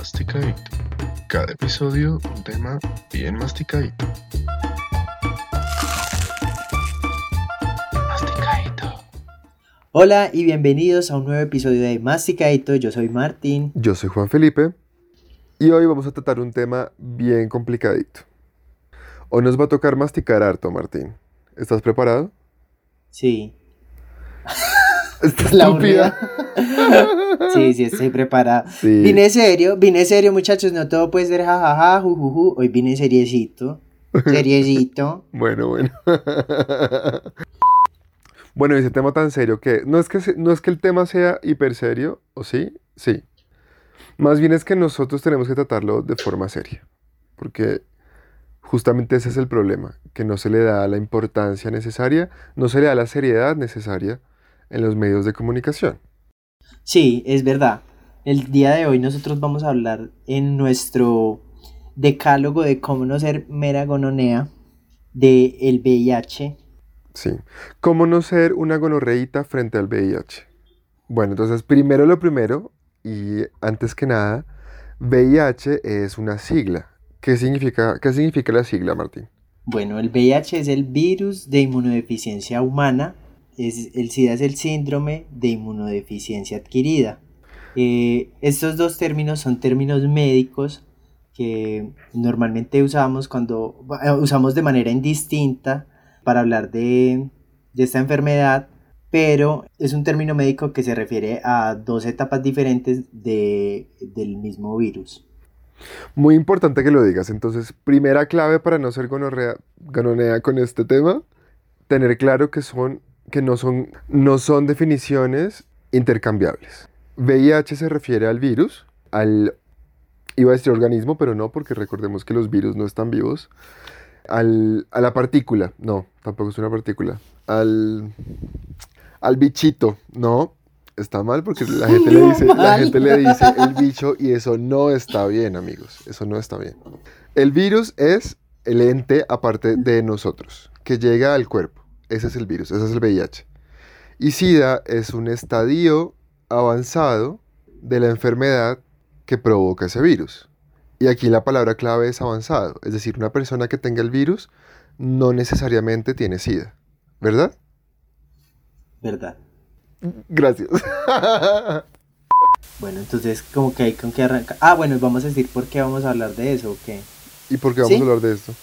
Masticadito. Cada episodio un tema bien masticadito. Masticadito. Hola y bienvenidos a un nuevo episodio de Masticadito. Yo soy Martín. Yo soy Juan Felipe y hoy vamos a tratar un tema bien complicadito. Hoy nos va a tocar masticar harto, Martín. ¿Estás preparado? Sí. ¿Estás La estúpida? Sí, sí, estoy preparada. Sí. Vine serio, vine serio, muchachos. No todo puede ser jajaja, jujuju. Hoy vine seriecito. Seriecito. Bueno, bueno. bueno, ese tema tan serio que no es que no es que el tema sea hiper serio, ¿o sí? Sí. Más bien es que nosotros tenemos que tratarlo de forma seria, porque justamente ese es el problema, que no se le da la importancia necesaria, no se le da la seriedad necesaria en los medios de comunicación. Sí, es verdad. El día de hoy nosotros vamos a hablar en nuestro decálogo de cómo no ser mera gononea de el VIH. Sí. ¿Cómo no ser una gonorreíta frente al VIH? Bueno, entonces, primero lo primero, y antes que nada, VIH es una sigla. ¿Qué significa, qué significa la sigla, Martín? Bueno, el VIH es el virus de inmunodeficiencia humana. Es, el SIDA es el síndrome de inmunodeficiencia adquirida. Eh, estos dos términos son términos médicos que normalmente usamos cuando eh, usamos de manera indistinta para hablar de, de esta enfermedad, pero es un término médico que se refiere a dos etapas diferentes de, del mismo virus. Muy importante que lo digas. Entonces, primera clave para no ser gononea con este tema, tener claro que son que no son no son definiciones intercambiables. VIH se refiere al virus, al iba a decir organismo, pero no porque recordemos que los virus no están vivos. Al, a la partícula, no, tampoco es una partícula. Al al bichito, no, está mal porque la gente le dice, la gente le dice el bicho y eso no está bien, amigos. Eso no está bien. El virus es el ente aparte de nosotros que llega al cuerpo. Ese es el virus, ese es el VIH. Y SIDA es un estadio avanzado de la enfermedad que provoca ese virus. Y aquí la palabra clave es avanzado, es decir, una persona que tenga el virus no necesariamente tiene SIDA, ¿verdad? ¿Verdad? Gracias. Bueno, entonces, como que hay con qué arrancar. Ah, bueno, vamos a decir por qué vamos a hablar de eso, ¿o qué? ¿Y por qué vamos ¿Sí? a hablar de esto?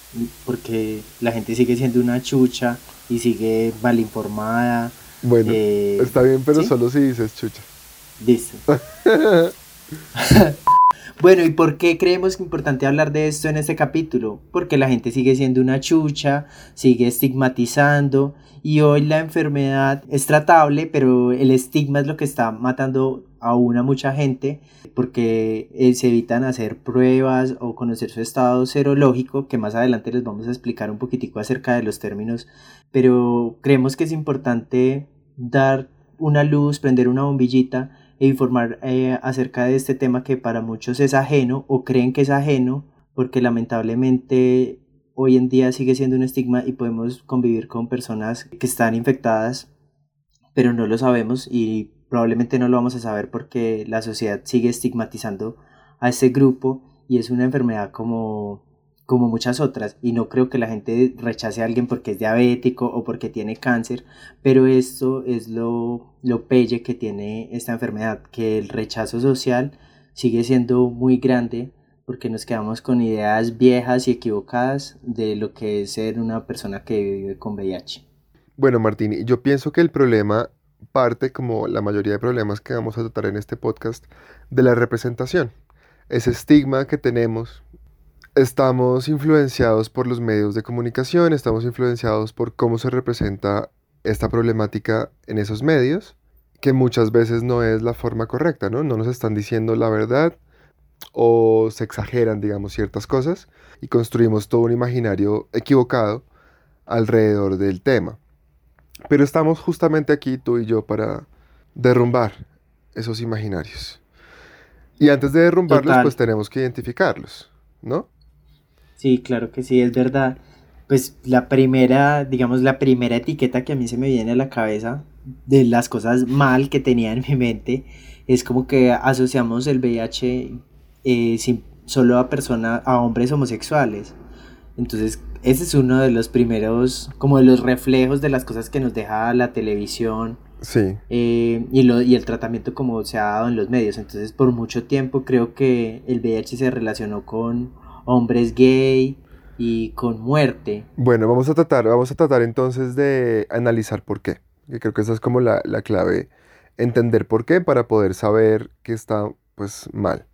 Porque la gente sigue siendo una chucha y sigue mal informada. Bueno, eh, está bien, pero ¿sí? solo si dices chucha. Listo. Bueno, ¿y por qué creemos que es importante hablar de esto en este capítulo? Porque la gente sigue siendo una chucha, sigue estigmatizando y hoy la enfermedad es tratable, pero el estigma es lo que está matando aún a mucha gente porque eh, se evitan hacer pruebas o conocer su estado serológico, que más adelante les vamos a explicar un poquitico acerca de los términos, pero creemos que es importante dar una luz, prender una bombillita e informar eh, acerca de este tema que para muchos es ajeno o creen que es ajeno porque lamentablemente hoy en día sigue siendo un estigma y podemos convivir con personas que están infectadas pero no lo sabemos y probablemente no lo vamos a saber porque la sociedad sigue estigmatizando a este grupo y es una enfermedad como como muchas otras y no creo que la gente rechace a alguien porque es diabético o porque tiene cáncer pero esto es lo, lo pelle que tiene esta enfermedad, que el rechazo social sigue siendo muy grande porque nos quedamos con ideas viejas y equivocadas de lo que es ser una persona que vive con VIH. Bueno, Martín, yo pienso que el problema parte, como la mayoría de problemas que vamos a tratar en este podcast, de la representación. Ese estigma que tenemos. Estamos influenciados por los medios de comunicación, estamos influenciados por cómo se representa esta problemática en esos medios, que muchas veces no es la forma correcta, ¿no? No nos están diciendo la verdad o se exageran, digamos, ciertas cosas y construimos todo un imaginario equivocado alrededor del tema. Pero estamos justamente aquí, tú y yo, para derrumbar esos imaginarios. Y antes de derrumbarlos, Total. pues tenemos que identificarlos, ¿no? Sí, claro que sí, es verdad. Pues la primera, digamos, la primera etiqueta que a mí se me viene a la cabeza de las cosas mal que tenía en mi mente es como que asociamos el VIH eh, solo a personas, a hombres homosexuales. Entonces, ese es uno de los primeros, como de los reflejos de las cosas que nos deja la televisión. Sí. Eh, y, lo, y el tratamiento como se ha dado en los medios. Entonces, por mucho tiempo creo que el VIH se relacionó con hombres gay y con muerte. Bueno, vamos a tratar, vamos a tratar entonces de analizar por qué. Yo creo que esa es como la, la clave, entender por qué para poder saber que está pues mal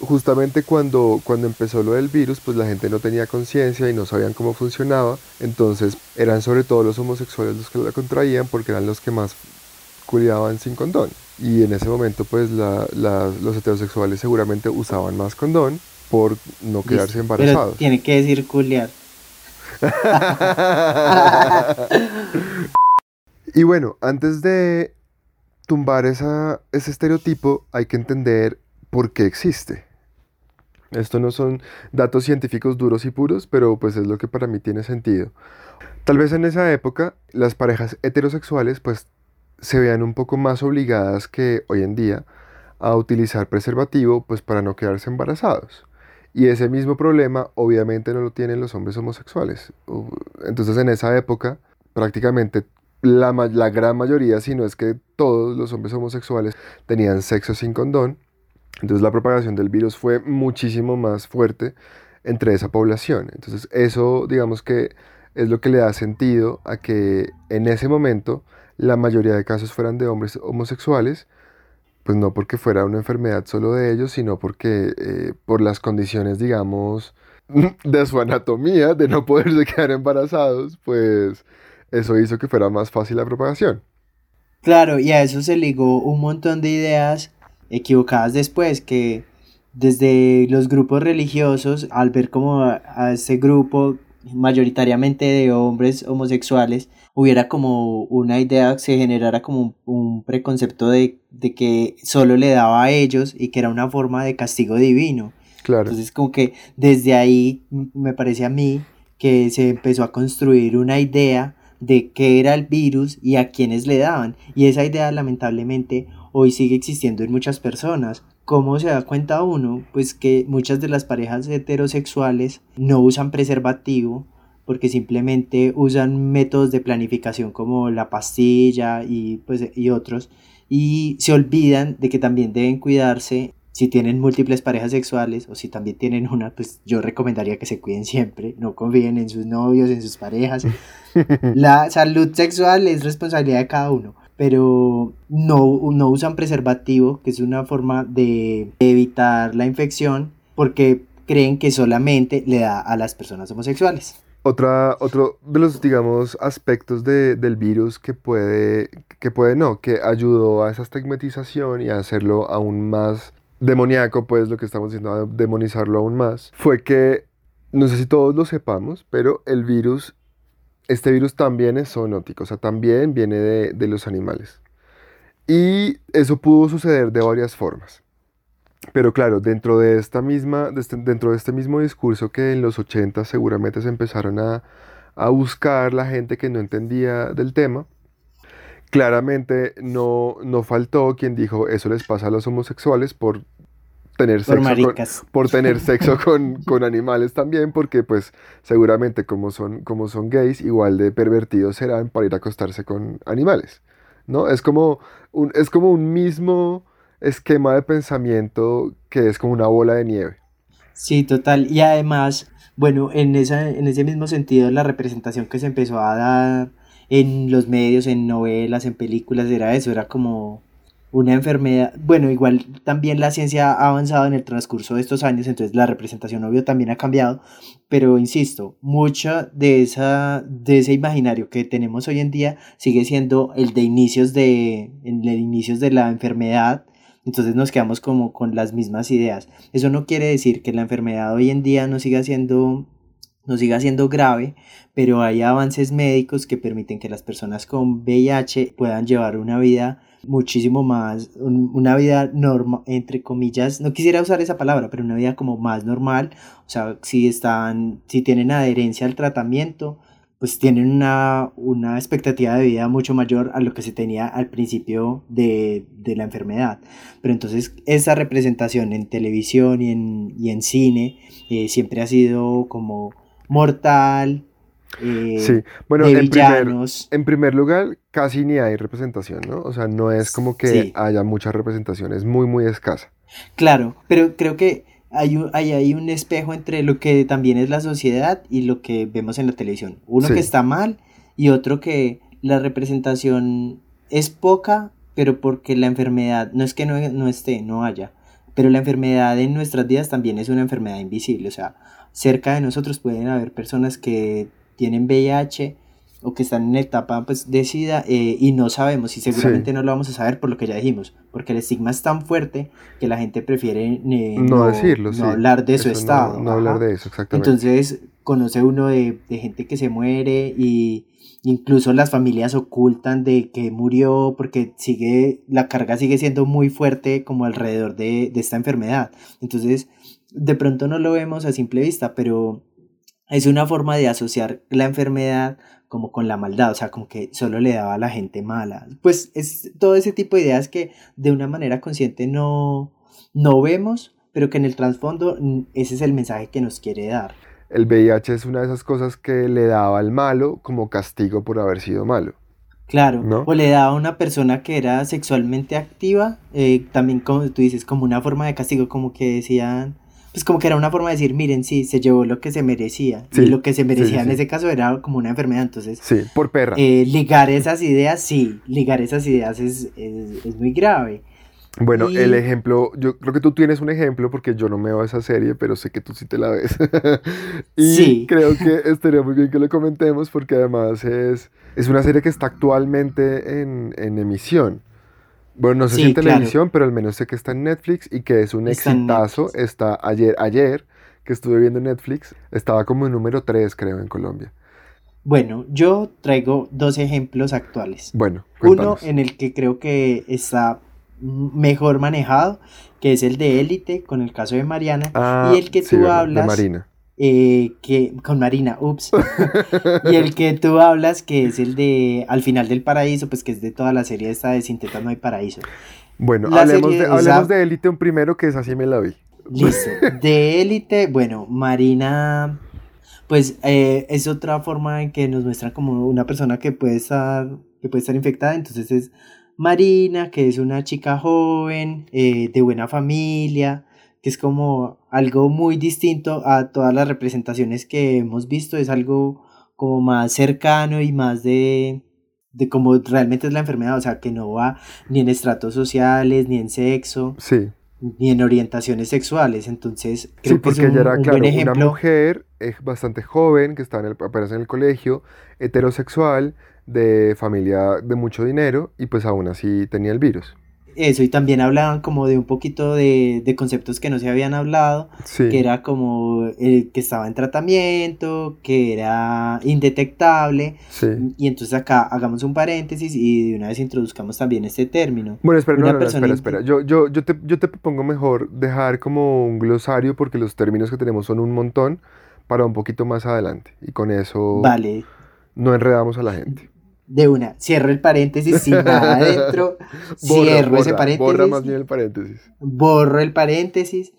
justamente cuando, cuando empezó lo del virus, pues la gente no tenía conciencia y no sabían cómo funcionaba. Entonces eran sobre todo los homosexuales los que la contraían porque eran los que más cuidaban sin condón. Y en ese momento, pues los heterosexuales seguramente usaban más condón por no quedarse embarazados. tiene que decir culiar. y bueno, antes de tumbar esa, ese estereotipo, hay que entender por qué existe. Esto no son datos científicos duros y puros, pero pues es lo que para mí tiene sentido. Tal vez en esa época las parejas heterosexuales pues se vean un poco más obligadas que hoy en día a utilizar preservativo pues para no quedarse embarazados. Y ese mismo problema obviamente no lo tienen los hombres homosexuales. Entonces en esa época prácticamente la, la gran mayoría, si no es que todos los hombres homosexuales tenían sexo sin condón entonces la propagación del virus fue muchísimo más fuerte entre esa población. Entonces eso digamos que es lo que le da sentido a que en ese momento la mayoría de casos fueran de hombres homosexuales, pues no porque fuera una enfermedad solo de ellos, sino porque eh, por las condiciones, digamos, de su anatomía, de no poderse quedar embarazados, pues eso hizo que fuera más fácil la propagación. Claro, y a eso se ligó un montón de ideas equivocadas después, que desde los grupos religiosos, al ver como a, ese grupo mayoritariamente de hombres homosexuales, hubiera como una idea, se generara como un, preconcepto de, de, que solo le daba a ellos y que era una forma de castigo divino. Claro. Entonces como que desde ahí me parece a mí que se empezó a construir una idea de qué era el virus y a quiénes le daban. Y esa idea lamentablemente hoy sigue existiendo en muchas personas. ¿Cómo se da cuenta uno? Pues que muchas de las parejas heterosexuales no usan preservativo porque simplemente usan métodos de planificación como la pastilla y, pues, y otros y se olvidan de que también deben cuidarse si tienen múltiples parejas sexuales o si también tienen una, pues yo recomendaría que se cuiden siempre, no confíen en sus novios, en sus parejas. La salud sexual es responsabilidad de cada uno pero no, no usan preservativo, que es una forma de evitar la infección, porque creen que solamente le da a las personas homosexuales. Otra, otro de los, digamos, aspectos del virus que puede, que puede no, que ayudó a esa estigmatización y a hacerlo aún más demoníaco, pues lo que estamos diciendo, a demonizarlo aún más, fue que, no sé si todos lo sepamos, pero el virus este virus también es zoonótico, o sea, también viene de, los animales. Y eso pudo suceder de varias formas. Pero claro, dentro de, esta misma, este, dentro de este mismo discurso que en los 80 seguramente se empezaron a, a buscar la gente que no entendía del tema, claramente no, no faltó quien dijo eso les pasa a los homosexuales por tener sexo con, por tener sexo con, con, animales también, porque pues seguramente como son, como son gays, igual de pervertidos serán para ir a acostarse con animales, ¿no? Es como un, es como un mismo esquema de pensamiento que es como una bola de nieve. Sí, total. Y además, bueno, en, esa, en ese mismo sentido, la representación que se empezó a dar en los medios, en novelas, en películas, era eso, era como una enfermedad, bueno, igual también la ciencia ha avanzado en el transcurso de estos años, entonces la representación obvio también ha cambiado, pero insisto, mucho de, esa, de ese imaginario que tenemos hoy en día sigue siendo el de inicios de, el de inicios de la enfermedad, entonces nos quedamos como con las mismas ideas. Eso no quiere decir que la enfermedad hoy en día no siga siendo no siga siendo grave, pero hay avances médicos que permiten que las personas con VIH puedan llevar una vida muchísimo más, una vida normal, entre comillas, no quisiera usar esa palabra, pero una vida como más normal, o sea, si están, si tienen adherencia al tratamiento, pues tienen una, una, expectativa de vida mucho mayor a lo que se tenía al principio de, de la enfermedad. Pero entonces esa representación en televisión y en, y en cine eh, siempre ha sido como mortal. Eh, sí, bueno, en primer, en primer, lugar, casi ni hay representación, ¿no? O sea, no es como que haya mucha representación, es muy, muy escasa. Claro, pero creo que hay, hay, un espejo entre lo que también es la sociedad y lo que vemos en la televisión. Uno que está mal y otro que la representación es poca, pero porque la enfermedad, no es que no, no esté, no haya, pero la enfermedad en nuestras vidas también es una enfermedad invisible. O sea, cerca de nosotros pueden haber personas que tienen VIH o que están en etapa pues, de SIDA eh, y no sabemos y seguramente no lo vamos a saber por lo que ya dijimos, porque el estigma es tan fuerte que la gente prefiere eh, no, decirlo, no hablar de su estado. No, hablar de eso, exactamente. Entonces conoce uno de, de, gente que se muere y incluso las familias ocultan de que murió porque sigue, la carga sigue siendo muy fuerte como alrededor de, de esta enfermedad. Entonces de pronto no lo vemos a simple vista, pero es una forma de asociar la enfermedad como con la maldad, o sea, como que solo le daba a la gente mala. Pues es todo ese tipo de ideas que de una manera consciente no, no vemos, pero que en el trasfondo ese es el mensaje que nos quiere dar. El VIH es una de esas cosas que le daba al malo como castigo por haber sido malo. Claro, o le daba a una persona que era sexualmente activa, eh, también como tú dices, como una forma de castigo, como que decían, pues como que era una forma de decir, miren, sí, se llevó lo que se merecía. y lo que se merecía en ese caso era como una enfermedad, entonces... Sí, por perra. Eh, ligar esas ideas, sí, ligar esas ideas es, es, muy grave. Bueno, el ejemplo, yo creo que tú tienes un ejemplo porque yo no me veo esa serie, pero sé que tú sí te la ves. y sí. creo que estaría muy bien que lo comentemos porque además es, es una serie que está actualmente en, en emisión. Bueno, no sé si en televisión, pero al menos sé que está en Netflix y que es un exitazo. Está ayer, ayer que estuve viendo Netflix, estaba como en número 3, creo, en Colombia. Bueno, yo traigo dos ejemplos actuales. Bueno, uno en el que creo que está mejor manejado, que es el de Élite, con el caso de Mariana, ah, y el que tú hablas. De Marina. Eh, que con Marina, ups, y el que tú hablas, que es el de Al final del paraíso, pues que es de toda la serie esta de Sin no hay paraíso. Bueno, hablemos de, hablemos de Élite un primero, que es así me la vi. Listo, de Élite, bueno, Marina, pues eh, es otra forma en que nos muestran como una persona que puede estar, que puede estar infectada, entonces es Marina, que es una chica joven, eh, de buena familia, que es como algo muy distinto a todas las representaciones que hemos visto, es algo como más cercano y más de, de cómo realmente es la enfermedad, o sea, que no va ni en estratos sociales, ni en sexo, ni en orientaciones sexuales, entonces creo que es un, era, buen ejemplo. una mujer eh, bastante joven, que está en el, apenas en el colegio, heterosexual, de familia de mucho dinero, y pues aún así tenía el virus eso, y también hablaban como de un poquito de, de conceptos que no se habían hablado, que era como el que estaba en tratamiento, que era indetectable, y entonces acá hagamos un paréntesis y de una vez introduzcamos también este término. Bueno, espera, no, espera, espera, yo, yo, yo, te, yo te propongo mejor dejar como un glosario porque los términos que tenemos son un montón para un poquito más adelante, y con eso vale. no enredamos a la gente de una, cierro el paréntesis sin nada adentro, cierro ese paréntesis. Borra más bien el paréntesis. Borro el paréntesis.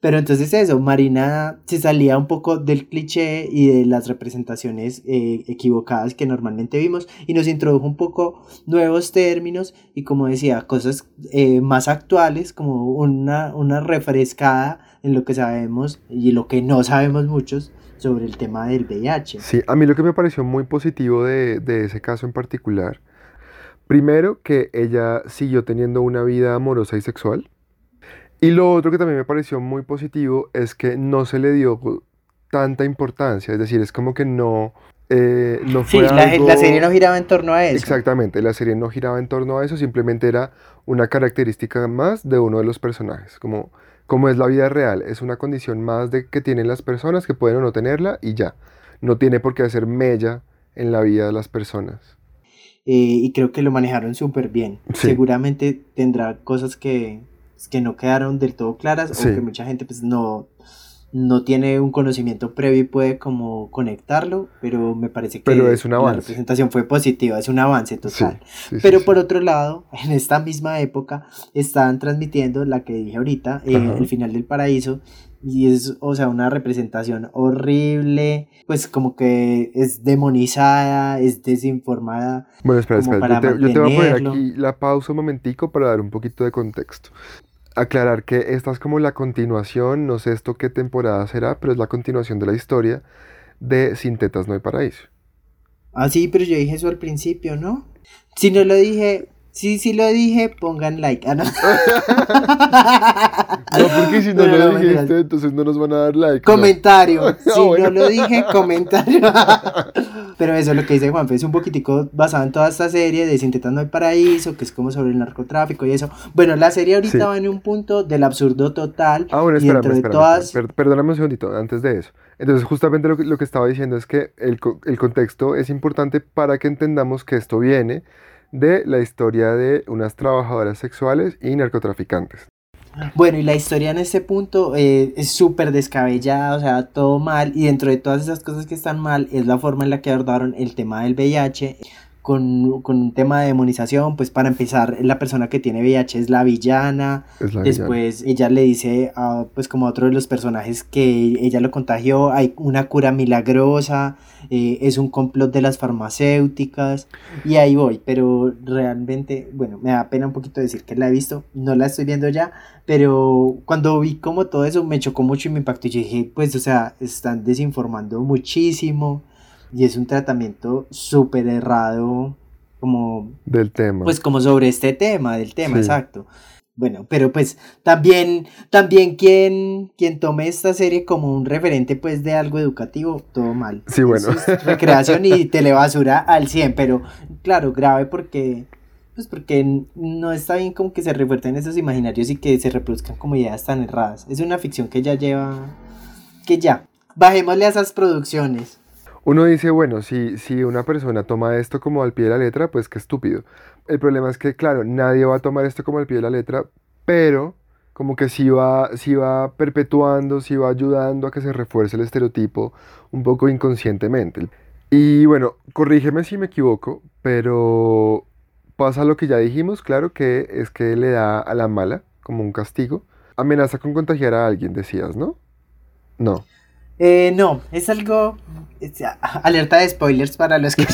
Pero entonces eso, Marina se salía un poco del cliché y de las representaciones eh, equivocadas que normalmente vimos y nos introdujo un poco nuevos términos y como decía, cosas eh, más actuales, como una, una refrescada en lo que sabemos y lo que no sabemos muchos sobre el tema del VIH. Sí, a mí lo que me pareció muy positivo de, ese caso en particular, primero que ella siguió teniendo una vida amorosa y sexual, y lo otro que también me pareció muy positivo es que no se le dio tanta importancia, es decir, es como que no... Eh, no fue sí, la, serie no giraba en torno a eso. Exactamente, la serie no giraba en torno a eso, simplemente era una característica más de uno de los personajes, como como es la vida real, es una condición más de que tienen las personas que pueden o no tenerla y ya. No tiene por qué hacer mella en la vida de las personas. Eh, y creo que lo manejaron súper bien. Seguramente tendrá cosas que, que no quedaron del todo claras o que mucha gente pues no, no tiene un conocimiento previo y puede como conectarlo, pero me parece que Pero es un la avance. representación fue positiva, es un avance total. sí, sí, Pero sí. por otro lado, en esta misma época estaban transmitiendo la que dije ahorita, eh. El final del paraíso, y es, o sea, una representación horrible, pues como que es demonizada, es desinformada. Bueno, espera, espera. Yo te, yo te voy a poner aquí la pausa un momentico para dar un poquito de contexto. Aclarar que esta es como la continuación, no sé esto qué temporada será, pero es la continuación de la historia de Sin tetas no hay paraíso. Ah, sí, pero yo dije eso al principio, ¿no? Si no lo dije, sí, sí lo dije, pongan like. Ah, no. No, porque si no lo no, dijiste, entonces no nos van a dar like. Comentario. Ah, Si bueno. no lo dije, comentario. Pero eso es lo que dice Juanfe, es un poquitico basado en toda esta serie de Sin tetas no hay paraíso, que es como sobre el narcotráfico y eso. Bueno, la serie ahorita Sí. va en un punto del absurdo total. Ah, bueno, espérame, de espérame, todas... espérame. Per- perdóname un segundito antes de eso. Entonces, justamente lo que, lo que estaba diciendo es que el, co- el contexto es importante para que entendamos que esto viene de la historia de unas trabajadoras sexuales y narcotraficantes. Bueno, y la historia en este punto eh, es súper descabellada, o sea, todo mal. Y dentro de todas esas cosas que están mal es la forma en la que abordaron el tema del VIH con, con un tema de demonización. Pues para empezar, la persona que tiene VIH es la villana. Es la villana. Después ella le dice a, pues como a otro de los personajes que ella lo contagió, hay una cura milagrosa, eh, es un complot de las farmacéuticas y ahí voy, pero realmente, bueno, me da pena un poquito decir que la he visto, no la estoy viendo ya, pero cuando vi como todo eso me chocó mucho y me impactó y dije, pues o sea, están desinformando muchísimo y es un tratamiento súper errado como del tema. pues como sobre este tema, del tema, Sí. exacto. Bueno, pero pues también, también quien, quien tome esta serie como un referente pues de algo educativo, todo mal. Sí, bueno. Es recreación y telebasura al 100, pero claro, grave porque, pues porque no está bien como que se refuercen esos imaginarios y que se reproduzcan como ideas tan erradas. Es una ficción que ya lleva, que ya, bajémosle a esas producciones. Uno dice, bueno, si, si una persona toma esto como al pie de la letra, pues qué estúpido. El problema es que, claro, nadie va a tomar esto como al pie de la letra, pero como que sí va, sí va perpetuando, sí va ayudando a que se refuerce el estereotipo un poco inconscientemente. Y bueno, corrígeme si me equivoco, pero pasa lo que ya dijimos, claro, que es que le da a la mala como un castigo. Amenaza con contagiar a alguien, decías, ¿no? No. Eh, no, es algo. es- alerta de spoilers para los que.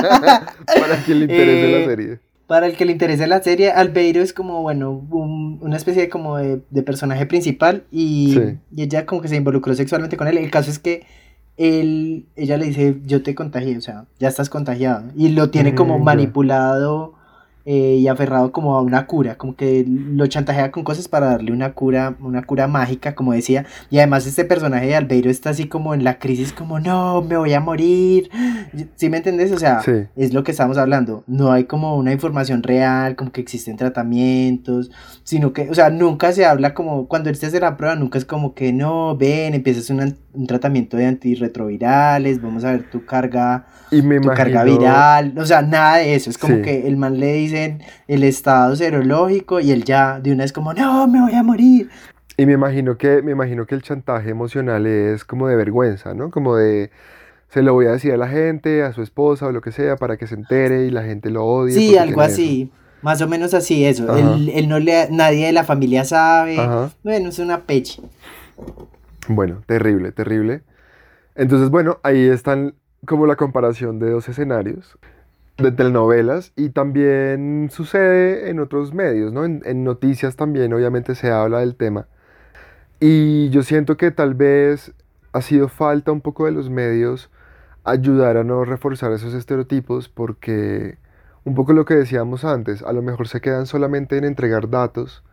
Para quien le interese Eh, la serie. para el que le interese la serie, Albeiro es como, bueno, un- una especie de, como de, de personaje principal y, Sí. y ella como que se involucró sexualmente con él. El caso es que él, ella le dice, yo te contagié, o sea, ya estás contagiado. Y lo tiene como Mm, manipulado eh, y aferrado como a una cura, como que lo chantajea con cosas para darle una cura, una cura mágica, como decía. Y además este personaje de Albeiro está así como en la crisis, como, no, me voy a morir. ¿Sí me entendés? O sea, Sí. es lo que estamos hablando. No hay como una información real, como que existen tratamientos, sino que, o sea, nunca se habla como, cuando él se hace la prueba, nunca es como que no, ven, empiezas un, un tratamiento de antirretrovirales, vamos a ver tu carga, Y me tu carga imagino- viral, o sea, nada de eso. Es como Sí. que el man le dicen el estado serológico y él ya de una vez como, no, me voy a morir. Y me imagino que, me imagino que el chantaje emocional es como de vergüenza, ¿no? Como de se lo voy a decir a la gente, a su esposa o lo que sea, para que se entere y la gente lo odie. Sí, algo eso. así. Más o menos así, eso. Él, él no le, nadie de la familia sabe. Ajá. Bueno, es una peche. Bueno, terrible, terrible. Entonces, bueno, ahí están como la comparación de dos escenarios de telenovelas y también sucede en otros medios, ¿no? En, noticias también obviamente se habla del tema. Y yo siento que tal vez ha sido falta un poco de los medios ayudar a no reforzar esos estereotipos porque un poco lo que decíamos antes, a lo mejor se quedan solamente en entregar datos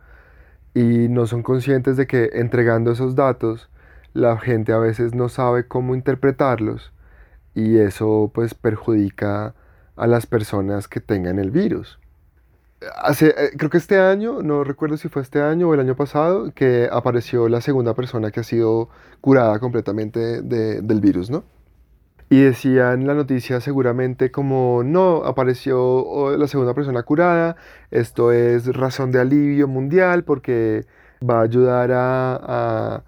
y no son conscientes de que entregando esos datos la gente a veces no sabe cómo interpretarlos y eso pues perjudica a las personas que tengan el virus. Eh, creo que este año, no recuerdo si fue este año o el año pasado, que apareció la segunda persona que ha sido curada completamente de- del virus, ¿no? Y decían la noticia seguramente como, no, apareció la segunda persona curada, esto es razón de alivio mundial porque va a ayudar a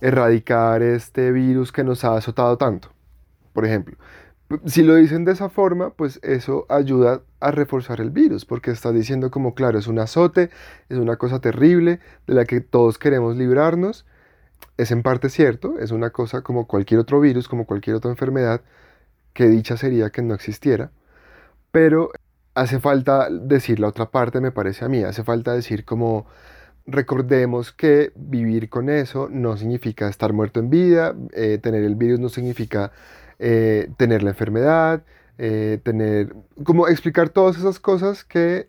erradicar este virus que nos ha azotado tanto, por ejemplo. Si lo dicen de esa forma, pues eso ayuda a reforzar el virus, porque está diciendo como, claro, es un azote, es una cosa terrible de la que todos queremos librarnos. Es en parte cierto, es una cosa como cualquier otro virus, como cualquier otra enfermedad, que dicha sería que no existiera, pero hace falta decir la otra parte, me parece a mí, hace falta decir como recordemos que vivir con eso no significa estar muerto en vida, eh, tener el virus no significa eh, tener la enfermedad, eh, tener, como explicar todas esas cosas que,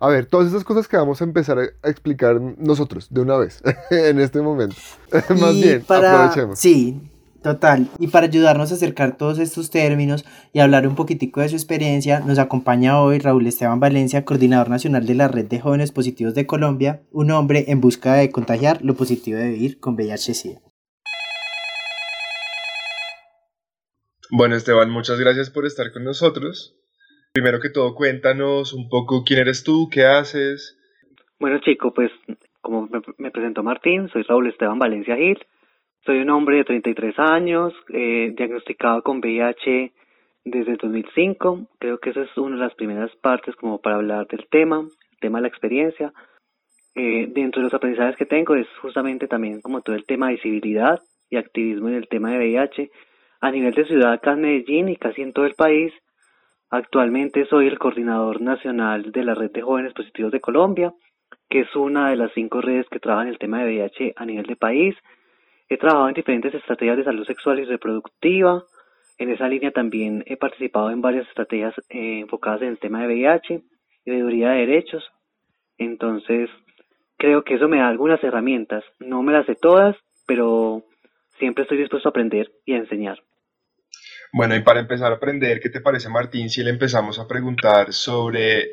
a ver, todas esas cosas que vamos a empezar a explicar nosotros de una vez en este momento. Más bien, aprovechemos. Sí, Total, y para ayudarnos a acercar todos estos términos y hablar un poquitico de su experiencia, nos acompaña hoy Raúl Esteban Valencia, coordinador nacional de la Red de Jóvenes Positivos de Colombia, un hombre en busca de contagiar lo positivo de vivir con VIH-Sida. Bueno, Esteban, muchas gracias por estar con nosotros. Primero que todo, cuéntanos un poco quién eres tú, qué haces. Bueno, chico, pues como me, me presentó Martín, soy Raúl Esteban Valencia Gil soy un hombre de 33 años, eh, diagnosticado con VIH desde el 2005. Creo que esa es una de las primeras partes como para hablar del tema, el tema de la experiencia. Eh, dentro de los aprendizajes que tengo es justamente también como todo el tema de visibilidad y activismo en el tema de VIH a nivel de ciudad acá en Medellín y casi en todo el país. Actualmente soy el coordinador nacional de la Red de Jóvenes Positivos de Colombia, que es una de las cinco redes que trabajan el tema de VIH a nivel de país. He trabajado en diferentes estrategias de salud sexual y reproductiva. En esa línea también he participado en varias estrategias eh, enfocadas en el tema de VIH y de de derechos. Entonces, creo que eso me da algunas herramientas. No me las sé todas, pero siempre estoy dispuesto a aprender y a enseñar. Bueno, y para empezar a aprender, ¿qué te parece, Martín, si le empezamos a preguntar sobre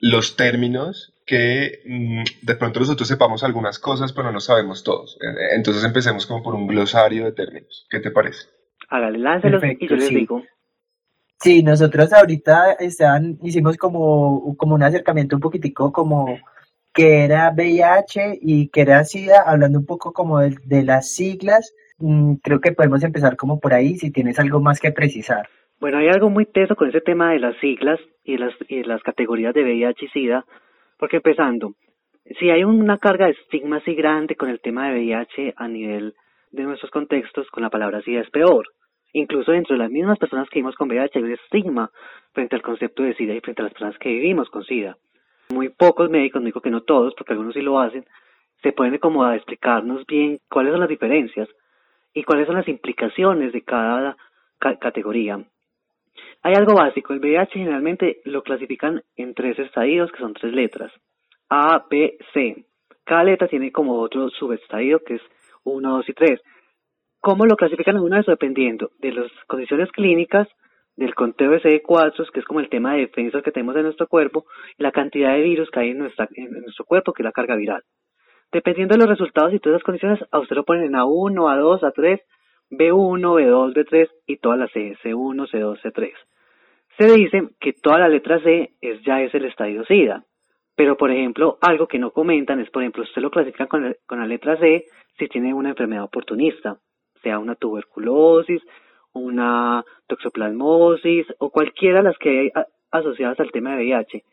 los términos que mm, de pronto nosotros sepamos algunas cosas, pero no lo sabemos todos. Eh, entonces empecemos como por un glosario de términos. ¿Qué te parece? Hágale, láncelos y yo les digo. Sí, nosotros ahorita estaban, hicimos como, como un acercamiento un poquitico como que era VIH y que era SIDA, hablando un poco como de, de las siglas. Mm, creo que podemos empezar como por ahí, si tienes algo más que precisar. Bueno, hay algo muy teso con ese tema de las siglas y las, y las categorías de VIH y SIDA, porque empezando, si hay una carga de estigma así grande con el tema de VIH a nivel de nuestros contextos, con la palabra SIDA es peor. Incluso dentro de las mismas personas que vivimos con VIH hay un estigma frente al concepto de SIDA y frente a las personas que vivimos con SIDA. Muy pocos médicos, no digo que no todos, porque algunos sí lo hacen, se pueden como a explicarnos bien cuáles son las diferencias y cuáles son las implicaciones de cada categoría. Hay algo básico, el VIH generalmente lo clasifican en tres estadios, que son tres letras, A, B, C. Cada letra tiene como otro subestadio, que es 1, 2 y 3. ¿Cómo lo clasifican en uno eso? Dependiendo de las condiciones clínicas, del conteo de CD4, que es como el tema de defensas que tenemos en nuestro cuerpo, y la cantidad de virus que hay en, en nuestro cuerpo, que es la carga viral. Dependiendo de los resultados y todas las condiciones, a usted lo ponen en A1, A2, A3, B1, B2, B3 y todas las C, C1, C2, C3. Se dice que toda la letra C es, ya es el estadio SIDA, pero por ejemplo, algo que no comentan es, por ejemplo, usted lo clasifica con, con la letra C si tiene una enfermedad oportunista, sea una tuberculosis, una toxoplasmosis o cualquiera de las que hay asociadas al tema de VIH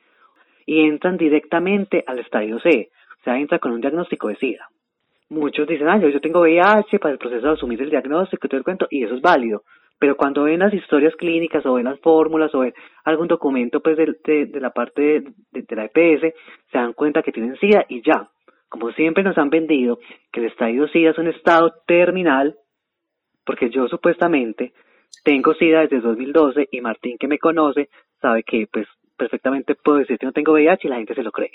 y entran directamente al estadio C, o sea, entra con un diagnóstico de SIDA muchos dicen, ah, yo, tengo VIH para el proceso de asumir el diagnóstico y todo el cuento, y eso es válido. Pero cuando ven las historias clínicas o ven las fórmulas o ven algún documento pues de, de, la parte de, la EPS, se dan cuenta que tienen SIDA y ya. Como siempre nos han vendido que el estadio SIDA es un estado terminal, porque yo supuestamente tengo SIDA desde 2012 y Martín que me conoce sabe que pues perfectamente puedo decir que no tengo VIH y la gente se lo cree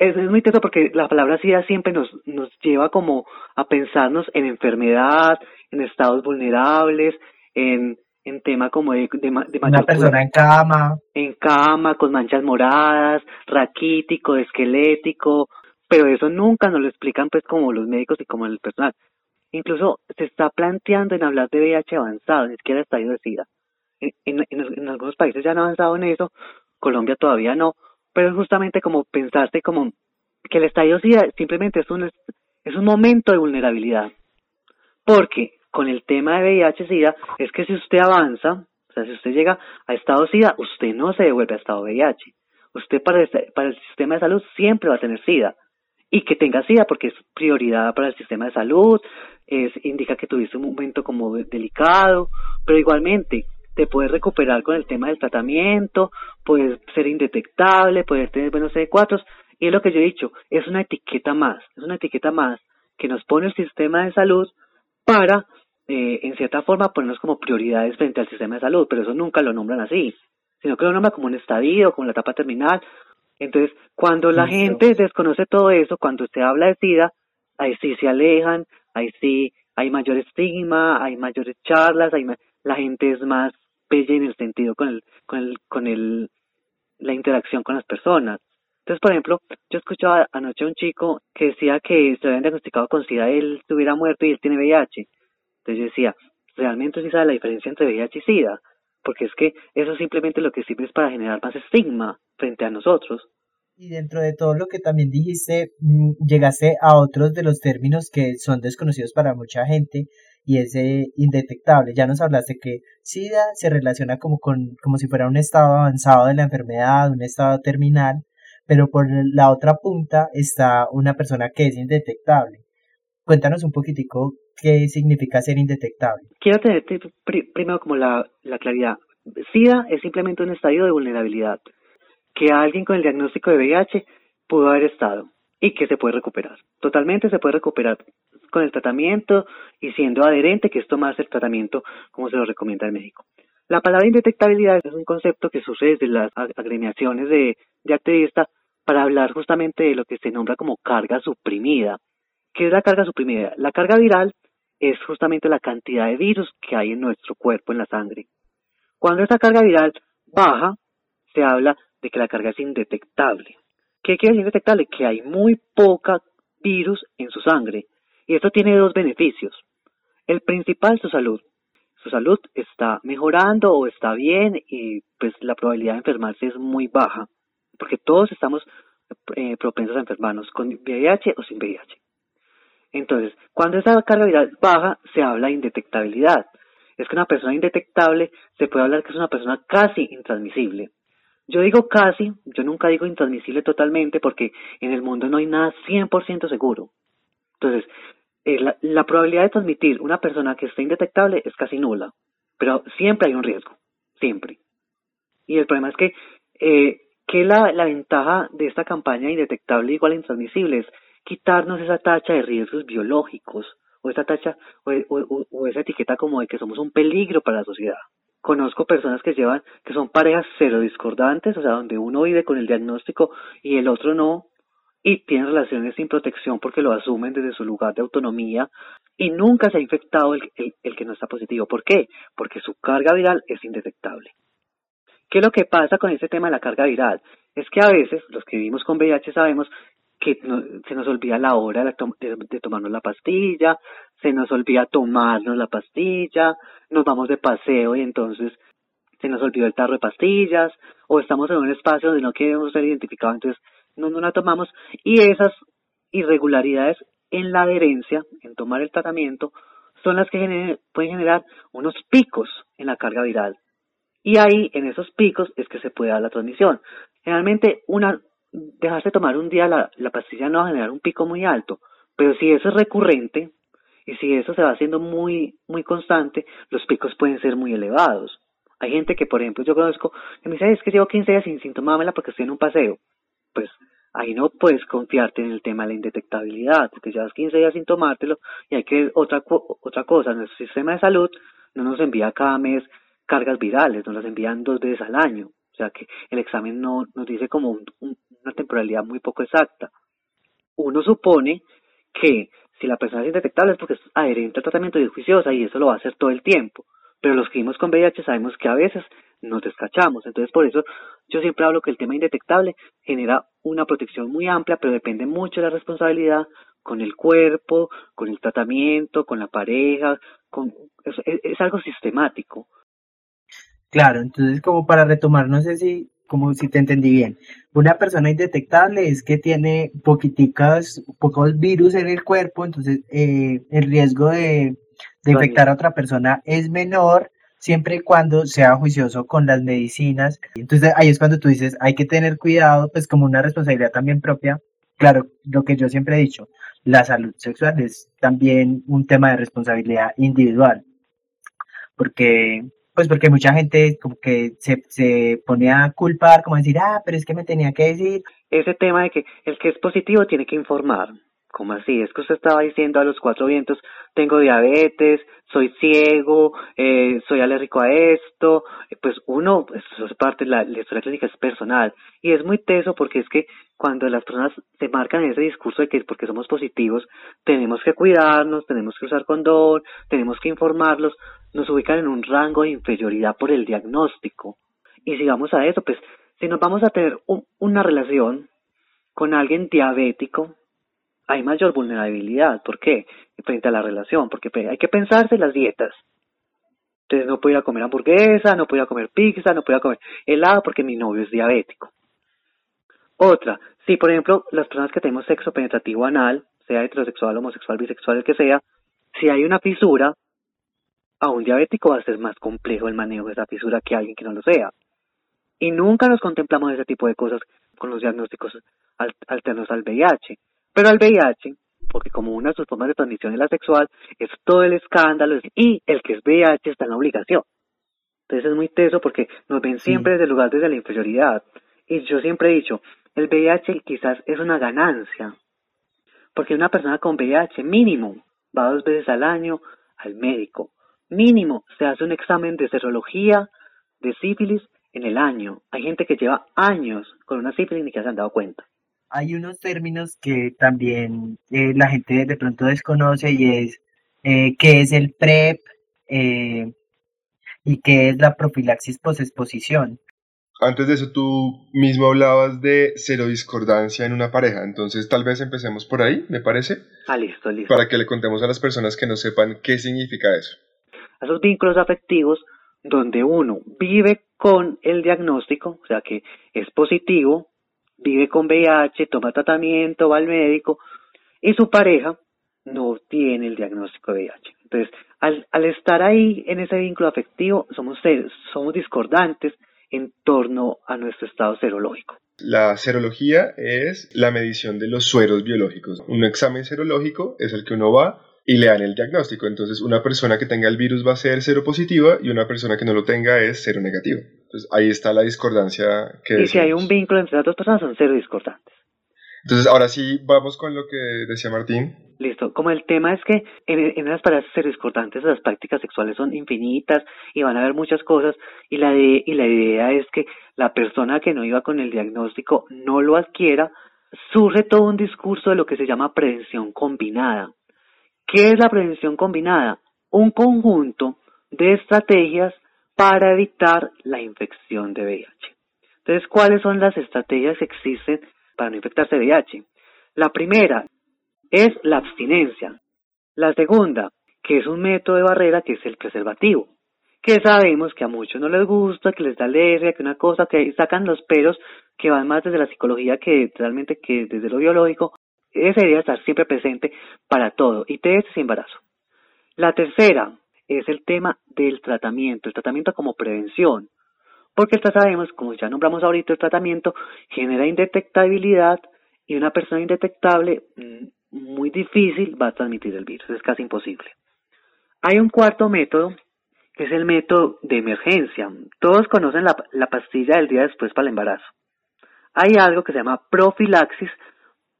es, es muy teso porque la palabra SIDA siempre nos, nos lleva como a pensarnos en enfermedad, en estados vulnerables, en, en tema como de, de, de Una persona en cama. En cama, con manchas moradas, raquítico, esquelético, pero eso nunca nos lo explican pues como los médicos y como el personal. Incluso se está planteando en hablar de VIH avanzado, ni siquiera estadio de SIDA. En, en, en algunos países ya han avanzado en eso, Colombia todavía no, pero es justamente como pensaste como que el estadio SIDA simplemente es un es un momento de vulnerabilidad. Porque con el tema de VIH-Sida es que si usted avanza, o sea, si usted llega a estado SIDA, usted no se devuelve a estado VIH. Usted para, para el sistema de salud siempre va a tener SIDA. Y que tenga SIDA porque es prioridad para el sistema de salud, es, indica que tuviste un momento como delicado, pero igualmente te puedes recuperar con el tema del tratamiento, puedes ser indetectable, puedes tener buenos CD4, y es lo que yo he dicho, es una etiqueta más, es una etiqueta más que nos pone el sistema de salud para, eh, en cierta forma, ponernos como prioridades frente al sistema de salud, pero eso nunca lo nombran así, sino que lo nombran como un estadio, como la etapa terminal. Entonces, cuando la gente desconoce todo eso, cuando se habla de SIDA, ahí sí se alejan, ahí sí hay mayor estigma, hay mayores charlas, hay la gente es más bella en el sentido con el, con el, con el, la interacción con las personas. Entonces, por ejemplo, yo escuchaba anoche a un chico que decía que se habían diagnosticado con SIDA, él estuviera muerto y él tiene VIH. Entonces yo decía, realmente sí sabe la diferencia entre VIH y SIDA, porque es que eso simplemente lo que sirve es para generar más estigma frente a nosotros. Y dentro de todo lo que también dijiste, mm, llegaste a otros de los términos que son desconocidos para mucha gente y es indetectable. Ya nos hablaste que SIDA se relaciona como, con, como si fuera un estado avanzado de la enfermedad, un estado terminal, pero por la otra punta está una persona que es indetectable. Cuéntanos un poquitico qué significa ser indetectable. Quiero tener primero como la, la claridad. SIDA es simplemente un estadio de vulnerabilidad que alguien con el diagnóstico de VIH pudo haber estado y que se puede recuperar. Totalmente se puede recuperar con el tratamiento y siendo adherente, que es tomarse el tratamiento como se lo recomienda en México. La palabra indetectabilidad es un concepto que surge desde las agremiaciones de, de activistas para hablar justamente de lo que se nombra como carga suprimida. ¿Qué es la carga suprimida? La carga viral es justamente la cantidad de virus que hay en nuestro cuerpo, en la sangre. Cuando esa carga viral baja, se habla de que la carga es indetectable. ¿Qué quiere decir indetectable? Que hay muy poca virus en su sangre. Y esto tiene dos beneficios. El principal, su salud. Su salud está mejorando o está bien y pues la probabilidad de enfermarse es muy baja. Porque todos estamos eh, propensos a enfermarnos con VIH o sin VIH. Entonces, cuando esa carga viral baja, se habla de indetectabilidad. Es que una persona indetectable se puede hablar que es una persona casi intransmisible. Yo digo casi, yo nunca digo intransmisible totalmente porque en el mundo no hay nada 100% seguro. Entonces, eh, la, probabilidad de transmitir una persona que esté indetectable es casi nula, pero siempre hay un riesgo, siempre. Y el problema es que, eh, la, la ventaja de esta campaña indetectable igual a intransmisible es quitarnos esa tacha de riesgos biológicos o esa tacha o, o esa etiqueta como de que somos un peligro para la sociedad conozco personas que llevan, que son parejas cero discordantes, o sea, donde uno vive con el diagnóstico y el otro no, y tienen relaciones sin protección porque lo asumen desde su lugar de autonomía y nunca se ha infectado el, el, que no está positivo. ¿Por qué? Porque su carga viral es indetectable. ¿Qué es lo que pasa con este tema de la carga viral? Es que a veces los que vivimos con VIH sabemos que se nos olvida la hora de, tomarnos la pastilla, se nos olvida tomarnos la pastilla, nos vamos de paseo y entonces se nos olvidó el tarro de pastillas, o estamos en un espacio donde no queremos ser identificados, entonces no, no la tomamos, y esas irregularidades en la adherencia, en tomar el tratamiento, son las que pueden generar unos picos en la carga viral. Y ahí, en esos picos, es que se puede dar la transmisión. Generalmente, una, dejarse tomar un día la, la pastilla no va a generar un pico muy alto, pero si eso es recurrente y si eso se va haciendo muy, muy constante, los picos pueden ser muy elevados. Hay gente que, por ejemplo, yo conozco, que me dice, es que llevo 15 días sin, sin tomármela porque estoy en un paseo. Pues ahí no puedes confiarte en el tema de la indetectabilidad, porque llevas 15 días sin tomártelo y hay que otra otra cosa, nuestro sistema de salud no nos envía cada mes cargas virales, nos las envían dos veces al año sea que el examen no nos dice como una temporalidad muy poco exacta. Uno supone que si la persona es indetectable es porque es adherente al tratamiento y es juiciosa y eso lo va a hacer todo el tiempo. Pero los que vimos con VIH sabemos que a veces nos descachamos. Entonces, por eso yo siempre hablo que el tema indetectable genera una protección muy amplia, pero depende mucho de la responsabilidad con el cuerpo, con el tratamiento, con la pareja, con, es algo sistemático. Claro, entonces como para retomar, no sé si como si te entendí bien. Una persona indetectable es que tiene poquiticas, pocos virus en el cuerpo, entonces eh, el riesgo de, de infectar a otra persona es menor siempre y cuando sea juicioso con las medicinas. Entonces ahí es cuando tú dices, hay que tener cuidado, pues como una responsabilidad también propia. Claro, lo que yo siempre he dicho, la salud sexual es también un tema de responsabilidad individual. Porque, pues porque mucha gente como que se, se pone a culpar, como decir, ah, pero es que me tenía que decir. Ese tema de que el que es positivo tiene que informar. ¿Cómo así? Es que usted estaba diciendo a los cuatro vientos, tengo diabetes, soy ciego, eh, soy alérgico a esto. Pues uno, pues, eso es parte de la, historia clínica, es personal. Y es muy teso porque es que cuando las personas se marcan ese discurso de que porque somos positivos, tenemos que cuidarnos, tenemos que usar condón, tenemos que informarlos, nos ubican en un rango de inferioridad por el diagnóstico. Y si vamos a eso, pues si nos vamos a tener una relación con alguien diabético, hay mayor vulnerabilidad. ¿Por qué? Frente a la relación, porque hay que pensarse las dietas. Entonces no puedo ir a comer hamburguesa, no puedo ir a comer pizza, no puedo ir a comer helado porque mi novio es diabético. Otra, si por ejemplo las personas que tenemos sexo penetrativo anal, sea heterosexual, homosexual, bisexual, el que sea, si hay una fisura, a un diabético va a ser más complejo el manejo de esa fisura que a alguien que no lo sea. Y nunca nos contemplamos ese tipo de cosas con los diagnósticos alternos al VIH. Pero al VIH, porque como una de sus formas de transmisión es la sexual, es todo el escándalo y el que es VIH está en la obligación. Entonces es muy teso porque nos ven siempre desde el lugar desde la inferioridad. Y yo siempre he dicho, el VIH quizás es una ganancia, porque una persona con VIH mínimo va dos veces al año al médico. Mínimo se hace un examen de serología, de sífilis en el año. Hay gente que lleva años con una sífilis y que se han dado cuenta hay unos términos que también eh, la gente de pronto desconoce y es eh, qué es el PrEP eh, y qué es la profilaxis posexposición. Antes de eso tú mismo hablabas de serodiscordancia en una pareja, entonces tal vez empecemos por ahí, ¿me parece? Ah, listo, listo. Para que le contemos a las personas que no sepan qué significa eso. Esos vínculos afectivos donde uno vive con el diagnóstico, o sea que es positivo, vive con VIH, toma tratamiento, va al médico y su pareja no tiene el diagnóstico de VIH. Entonces, al, al estar ahí en ese vínculo afectivo, somos, somos discordantes en torno a nuestro estado serológico. La serología es la medición de los sueros biológicos. Un examen serológico es el que uno va y le dan el diagnóstico. Entonces, una persona que tenga el virus va a ser cero positiva y una persona que no lo tenga es cero negativo. Entonces, ahí está la discordancia que... Y si hay un vínculo entre las dos personas, son cero discordantes. Entonces, ahora sí, vamos con lo que decía Martín. Listo. Como el tema es que en, en las parejas cero discordantes las prácticas sexuales son infinitas y van a haber muchas cosas y la, de, y la idea es que la persona que no iba con el diagnóstico no lo adquiera, surge todo un discurso de lo que se llama prevención combinada. ¿Qué es la prevención combinada? Un conjunto de estrategias para evitar la infección de VIH. Entonces, ¿cuáles son las estrategias que existen para no infectarse de VIH? La primera es la abstinencia. La segunda, que es un método de barrera, que es el preservativo, que sabemos que a muchos no les gusta, que les da alergia, que una cosa, que sacan los pelos, que van más desde la psicología que realmente que desde lo biológico, esa debería estar siempre presente para todo, ITS y embarazo. La tercera es el tema del tratamiento, el tratamiento como prevención, porque ya sabemos, como ya nombramos ahorita, el tratamiento genera indetectabilidad y una persona indetectable mm, muy difícil va a transmitir el virus, es casi imposible. Hay un cuarto método, que es el método de emergencia. Todos conocen la, la pastilla del día después para el embarazo. Hay algo que se llama profilaxis,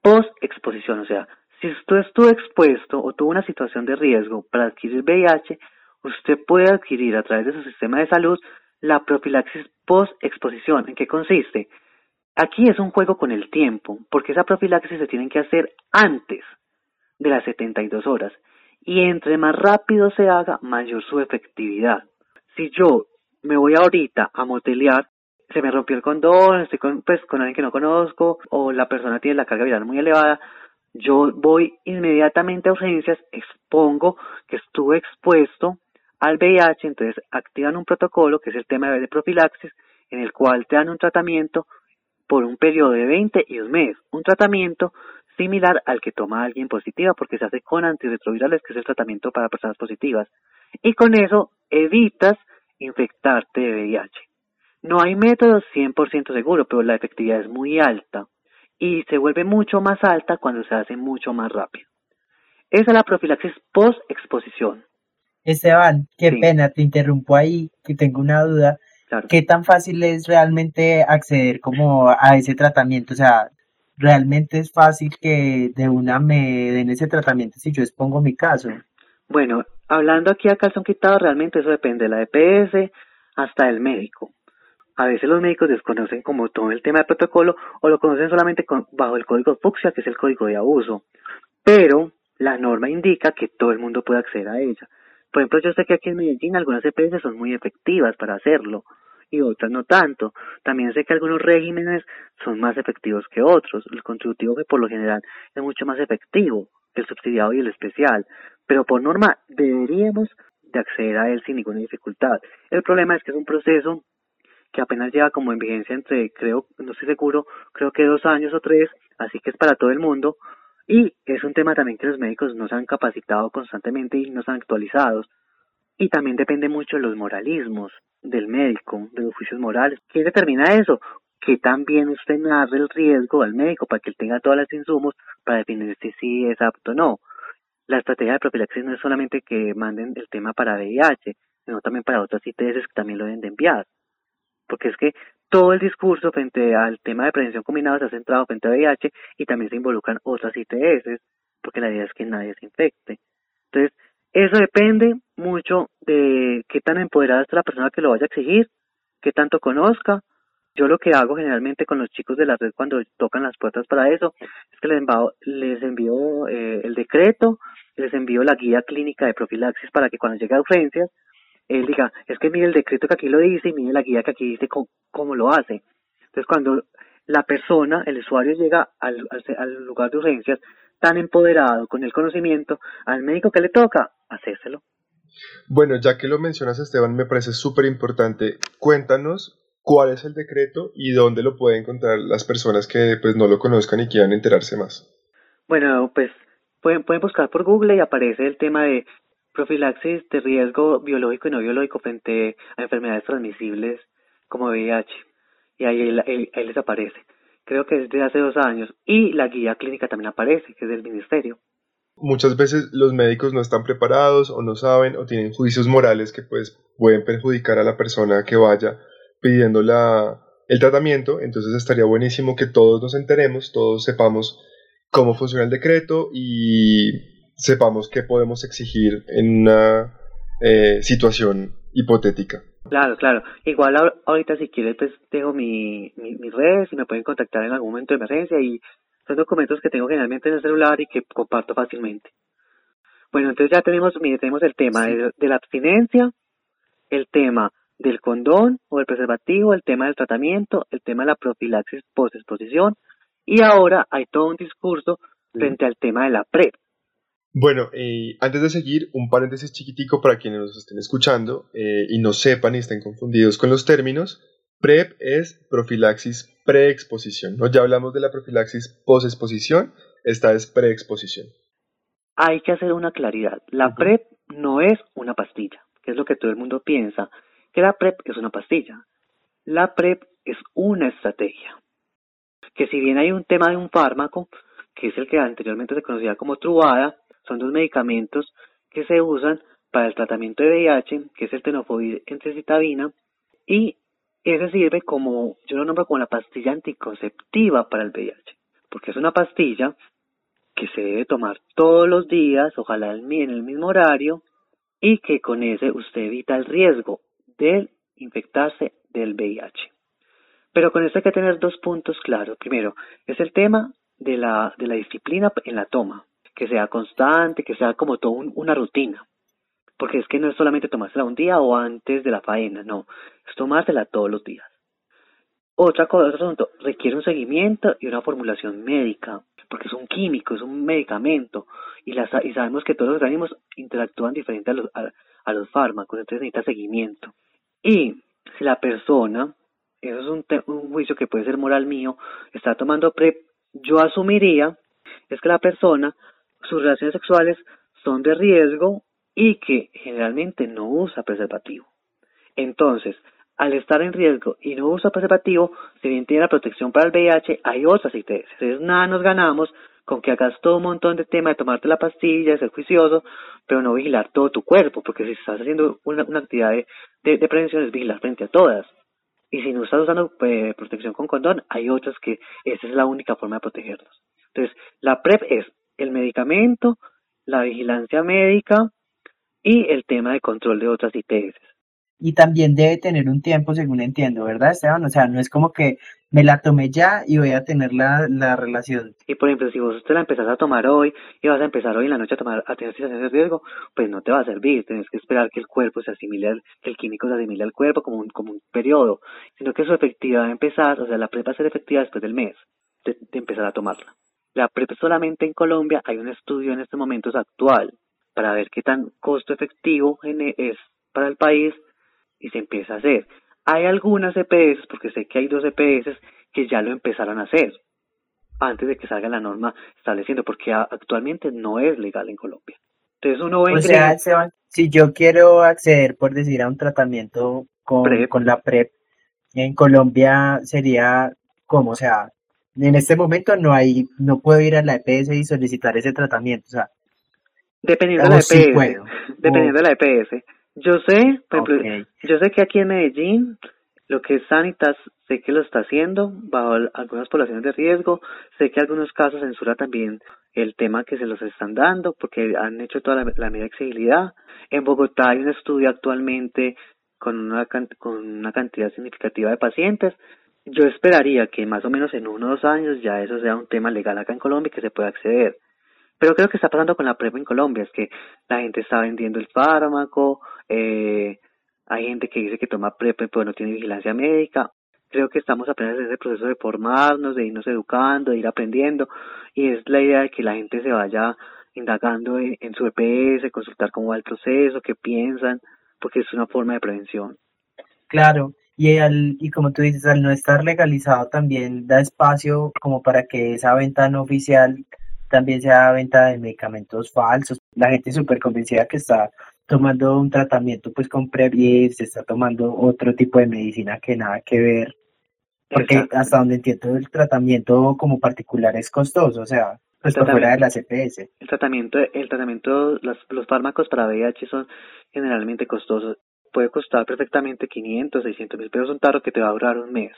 post-exposición, o sea, si usted estuvo expuesto o tuvo una situación de riesgo para adquirir VIH, usted puede adquirir a través de su sistema de salud la profilaxis post-exposición. ¿En qué consiste? Aquí es un juego con el tiempo, porque esa profilaxis se tiene que hacer antes de las 72 horas. Y entre más rápido se haga, mayor su efectividad. Si yo me voy ahorita a motelear, se me rompió el condón, estoy con, pues, con alguien que no conozco, o la persona tiene la carga viral muy elevada, yo voy inmediatamente a urgencias, expongo que estuve expuesto al VIH, entonces activan un protocolo que es el tema de profilaxis en el cual te dan un tratamiento por un periodo de 20 y un mes, un tratamiento similar al que toma alguien positiva porque se hace con antirretrovirales, que es el tratamiento para personas positivas. Y con eso evitas infectarte de VIH. No hay método 100% seguro, pero la efectividad es muy alta y se vuelve mucho más alta cuando se hace mucho más rápido. Esa es la profilaxis post-exposición. Esteban, qué pena, te interrumpo ahí, que tengo una duda. ¿Qué tan fácil es realmente acceder como a ese tratamiento? O sea, ¿realmente es fácil que de una me den ese tratamiento si yo expongo mi caso? Bueno, hablando aquí a calzón quitado, realmente eso depende de la EPS hasta el médico. A veces los médicos desconocen como todo el tema del protocolo o lo conocen solamente bajo el código fucsia, que es el código de abuso. Pero la norma indica que todo el mundo puede acceder a ella. Por ejemplo, yo sé que aquí en Medellín algunas EPS son muy efectivas para hacerlo y otras no tanto. También sé que algunos regímenes son más efectivos que otros. El contributivo que por lo general es mucho más efectivo que el subsidiado y el especial. Pero por norma deberíamos de acceder a él sin ninguna dificultad. El problema es que es un proceso que apenas lleva como en vigencia entre, creo, no estoy seguro, creo que dos años o tres, así que es para todo el mundo. Y es un tema también que los médicos no se han capacitado constantemente y no se han actualizados. Y también depende mucho de los moralismos del médico, de los juicios morales. ¿Quién determina eso? Que también usted narre el riesgo al médico para que él tenga todos los insumos para definir si sí es apto o no. La estrategia de profilaxis no es solamente que manden el tema para VIH, sino también para otras ITS que también lo deben de enviar porque es que todo el discurso frente al tema de prevención combinada se ha centrado frente a VIH y también se involucran otras ITS, porque la idea es que nadie se infecte. Entonces, eso depende mucho de qué tan empoderada está la persona que lo vaya a exigir, qué tanto conozca. Yo lo que hago generalmente con los chicos de la red cuando tocan las puertas para eso es que les envío, les envío eh, el decreto, les envío la guía clínica de profilaxis para que cuando llegue a urgencias él diga, es que mire el decreto que aquí lo dice y mire la guía que aquí dice cómo, lo hace. Entonces, cuando la persona, el usuario llega al, al, lugar de urgencias tan empoderado, con el conocimiento, al médico que le toca, hacérselo. Bueno, ya que lo mencionas Esteban, me parece súper importante. Cuéntanos cuál es el decreto y dónde lo pueden encontrar las personas que pues no lo conozcan y quieran enterarse más. Bueno, pues pueden, pueden buscar por Google y aparece el tema de profilaxis de riesgo biológico y no biológico frente a enfermedades transmisibles como VIH. Y ahí, él, les aparece. Creo que es de hace dos años. Y la guía clínica también aparece, que es del ministerio. Muchas veces los médicos no están preparados o no saben o tienen juicios morales que pues pueden perjudicar a la persona que vaya pidiendo la, el tratamiento. Entonces estaría buenísimo que todos nos enteremos, todos sepamos cómo funciona el decreto y sepamos qué podemos exigir en una eh, situación hipotética. Claro, claro. Igual ahorita si quieres pues tengo mi, mis redes y me pueden contactar en algún momento de emergencia y son documentos que tengo generalmente en el celular y que comparto fácilmente. Bueno, entonces ya tenemos, mire, tenemos el tema de, de, la abstinencia, el tema del condón o el preservativo, el tema del tratamiento, el tema de la profilaxis post-exposición y ahora hay todo un discurso frente al tema de la PrEP. Bueno, eh, antes de seguir, un paréntesis chiquitico para quienes nos estén escuchando eh, y no sepan y estén confundidos con los términos. PrEP es profilaxis preexposición. ¿no? Ya hablamos de la profilaxis posexposición, esta es preexposición. Hay que hacer una claridad. La PrEP no es una pastilla, que es lo que todo el mundo piensa, que la PrEP es una pastilla. La PrEP es una estrategia. Que si bien hay un tema de un fármaco, que es el que anteriormente se conocía como Truvada, son dos medicamentos que se usan para el tratamiento de VIH, que es el tenofovir citabina, y ese sirve como, yo lo nombro como la pastilla anticonceptiva para el VIH, porque es una pastilla que se debe tomar todos los días, ojalá en el mismo horario, y que con ese usted evita el riesgo de infectarse del VIH. Pero con esto hay que tener dos puntos claros. Primero, es el tema de la, de la disciplina en la toma que sea constante, que sea como todo una rutina. Porque es que no es solamente tomársela un día o antes de la faena, no, es tomársela todos los días. Otra cosa, otro asunto, requiere un seguimiento y una formulación médica, porque es un químico, es un medicamento, y, las, y sabemos que todos los organismos interactúan diferente a los, a, los fármacos, entonces necesita seguimiento. Y si la persona eso es un, un juicio que puede ser moral mío, está tomando PrEP, yo asumiría es que la persona, sus relaciones sexuales son de riesgo y que generalmente no usa preservativo. Entonces, al estar en riesgo y no usa preservativo, si bien tiene la protección para el VIH, hay otras ITS. Entonces, nada nos ganamos con que hagas todo un montón de tema de tomarte la pastilla, de ser juicioso, pero no vigilar todo tu cuerpo, porque si estás haciendo una, actividad de, prevención es vigilar frente a todas. Y si no estás usando eh, protección con condón, hay otras que esa es la única forma de protegerlos. Entonces, la PrEP es el medicamento, la vigilancia médica y el tema de control de otras ITS y también debe tener un tiempo, según entiendo, ¿verdad, Esteban? O sea, no es como que me la tomé ya y voy a tener la, la relación. Y por ejemplo, si vos te la empezás a tomar hoy y vas a empezar hoy en la noche a tomar a tener situaciones de riesgo, pues no te va a servir. Tienes que esperar que el cuerpo se asimile, que el químico se asimile al cuerpo como un, como un periodo, sino que su efectividad va a empezar, o sea, la PrEP va a ser efectiva después del mes de, de empezar a tomarla. La PrEP solamente en Colombia hay un estudio en estos momentos actual para ver qué tan costo efectivo es para el país y se empieza a hacer. Hay algunas EPS, porque sé que hay dos EPS que ya lo empezaron a hacer antes de que salga la norma estableciendo, porque actualmente no es legal en Colombia. Entonces uno ve... O sea, si yo quiero acceder, por decir, a un tratamiento con, con la PrEP, en Colombia sería como, o sea, en este momento no hay, no puedo ir a la EPS y solicitar ese tratamiento, o sea. Dependiendo de la EPS. dependiendo de la EPS. Yo sé, por ejemplo, yo sé que aquí en Medellín lo que es Sanitas sé que lo está haciendo bajo algunas poblaciones de riesgo, sé que algunos casos censura también el tema que se los están dando porque han hecho toda la, la medida de accesibilidad. En Bogotá hay un estudio actualmente con una, con una cantidad significativa de pacientes. Yo esperaría que más o menos en uno o dos años ya eso sea un tema legal acá en Colombia y que se pueda acceder. Pero creo que está pasando con la PrEP en Colombia, es que la gente está vendiendo el fármaco, eh, hay gente que dice que toma PrEP pero no tiene vigilancia médica. Creo que estamos apenas en ese proceso de formarnos, de irnos educando, de ir aprendiendo, y es la idea de que la gente se vaya indagando en, su EPS, consultar cómo va el proceso, qué piensan, porque es una forma de prevención. Claro, y, al, y como tú dices, al no estar legalizado también da espacio como para que esa venta no oficial también se da venta de medicamentos falsos. La gente súper convencida que está tomando un tratamiento pues con Preview, se está tomando otro tipo de medicina que nada que ver. Porque hasta donde entiendo el tratamiento como particular es costoso, o sea, pues por fuera de la CPS. El tratamiento, el tratamiento, los, los fármacos para VIH son generalmente costosos. Puede costar perfectamente 500, 600 mil pesos un tarro que te va a durar un mes.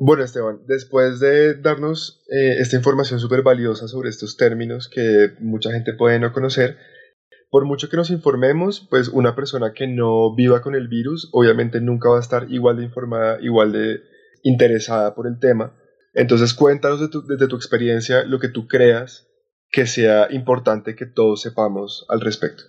Bueno, Esteban, después de darnos eh, esta información súper valiosa sobre estos términos que mucha gente puede no conocer, por mucho que nos informemos, pues una persona que no viva con el virus obviamente nunca va a estar igual de informada, igual de interesada por el tema. Entonces cuéntanos de tu, desde tu experiencia lo que tú creas que sea importante que todos sepamos al respecto.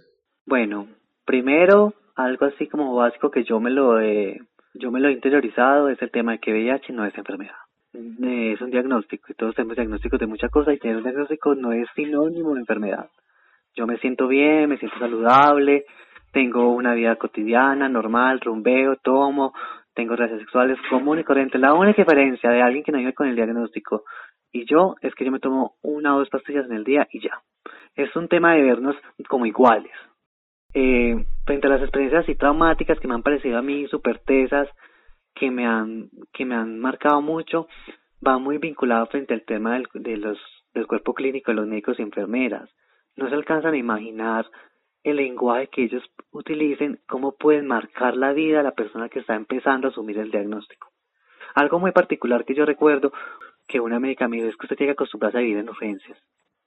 Bueno, primero, algo así como básico que yo me lo he yo me lo he interiorizado, es el tema de que VIH no es enfermedad. Eh, es un diagnóstico y todos tenemos diagnósticos de muchas cosas y tener un diagnóstico no es sinónimo de enfermedad. Yo me siento bien, me siento saludable, tengo una vida cotidiana, normal, rumbeo, tomo, tengo relaciones sexuales común y corriente. La única diferencia de alguien que no vive con el diagnóstico y yo es que yo me tomo una o dos pastillas en el día y ya. Es un tema de vernos como iguales eh, frente a las experiencias así traumáticas que me han parecido a mí súper tesas, que me han, que me han marcado mucho, va muy vinculado frente al tema del, de los, del cuerpo clínico de los médicos y enfermeras. No se alcanzan a imaginar el lenguaje que ellos utilicen, cómo pueden marcar la vida a la persona que está empezando a asumir el diagnóstico. Algo muy particular que yo recuerdo que una médica me dijo es que usted tiene que acostumbrarse a vivir en urgencias.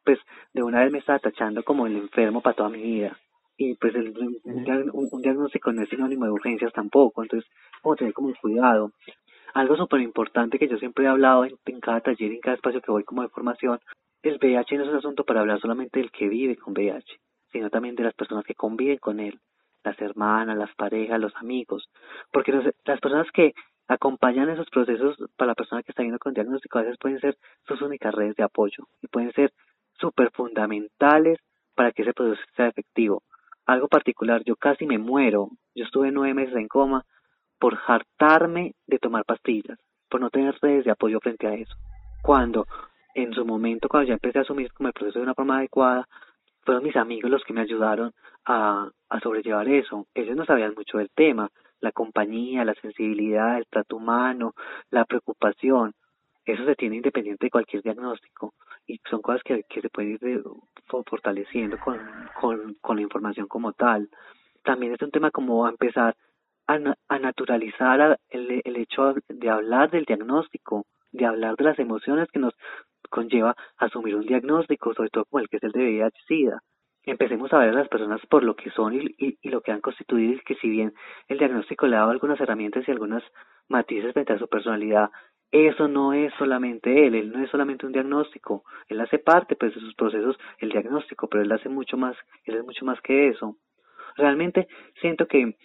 Pues de una vez me estaba tachando como el enfermo para toda mi vida y pues el, un, diagnóstico no es sinónimo de urgencias tampoco, entonces como tener como cuidado. Algo súper importante que yo siempre he hablado en, cada taller, en cada espacio que voy como de formación, el VIH no es un asunto para hablar solamente del que vive con VIH, sino también de las personas que conviven con él, las hermanas, las parejas, los amigos, porque las personas que acompañan esos procesos para la persona que está viendo con diagnóstico a veces pueden ser sus únicas redes de apoyo y pueden ser súper fundamentales para que ese proceso sea efectivo algo particular, yo casi me muero, yo estuve nueve meses en coma por hartarme de tomar pastillas, por no tener redes de apoyo frente a eso. Cuando en su momento, cuando ya empecé a asumir como el proceso de una forma adecuada, fueron mis amigos los que me ayudaron a, a sobrellevar eso. Ellos no sabían mucho del tema, la compañía, la sensibilidad, el trato humano, la preocupación. Eso se tiene independiente de cualquier diagnóstico y son cosas que, que se pueden ir fortaleciendo con, con, con la información como tal. También es un tema como empezar a, a naturalizar el, el hecho de hablar del diagnóstico, de hablar de las emociones que nos conlleva asumir un diagnóstico, sobre todo como el que es el de VIH-Sida. Empecemos a ver a las personas por lo que son y, y, lo que han constituido y que si bien el diagnóstico le ha dado algunas herramientas y algunas matices frente a su personalidad, eso no es solamente él, él no es solamente un diagnóstico, él hace parte pues de sus procesos el diagnóstico, pero él hace mucho más, él es mucho más que eso. Realmente siento que,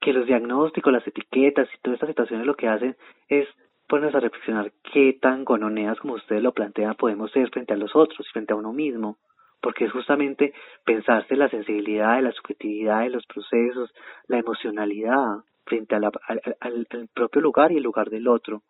que los diagnósticos, las etiquetas y todas estas situaciones lo que hacen es ponernos a reflexionar qué tan gononeas como ustedes lo plantean podemos ser frente a los otros y frente a uno mismo, porque es justamente pensarse la sensibilidad, la subjetividad de los procesos, la emocionalidad frente al propio lugar y el lugar del otro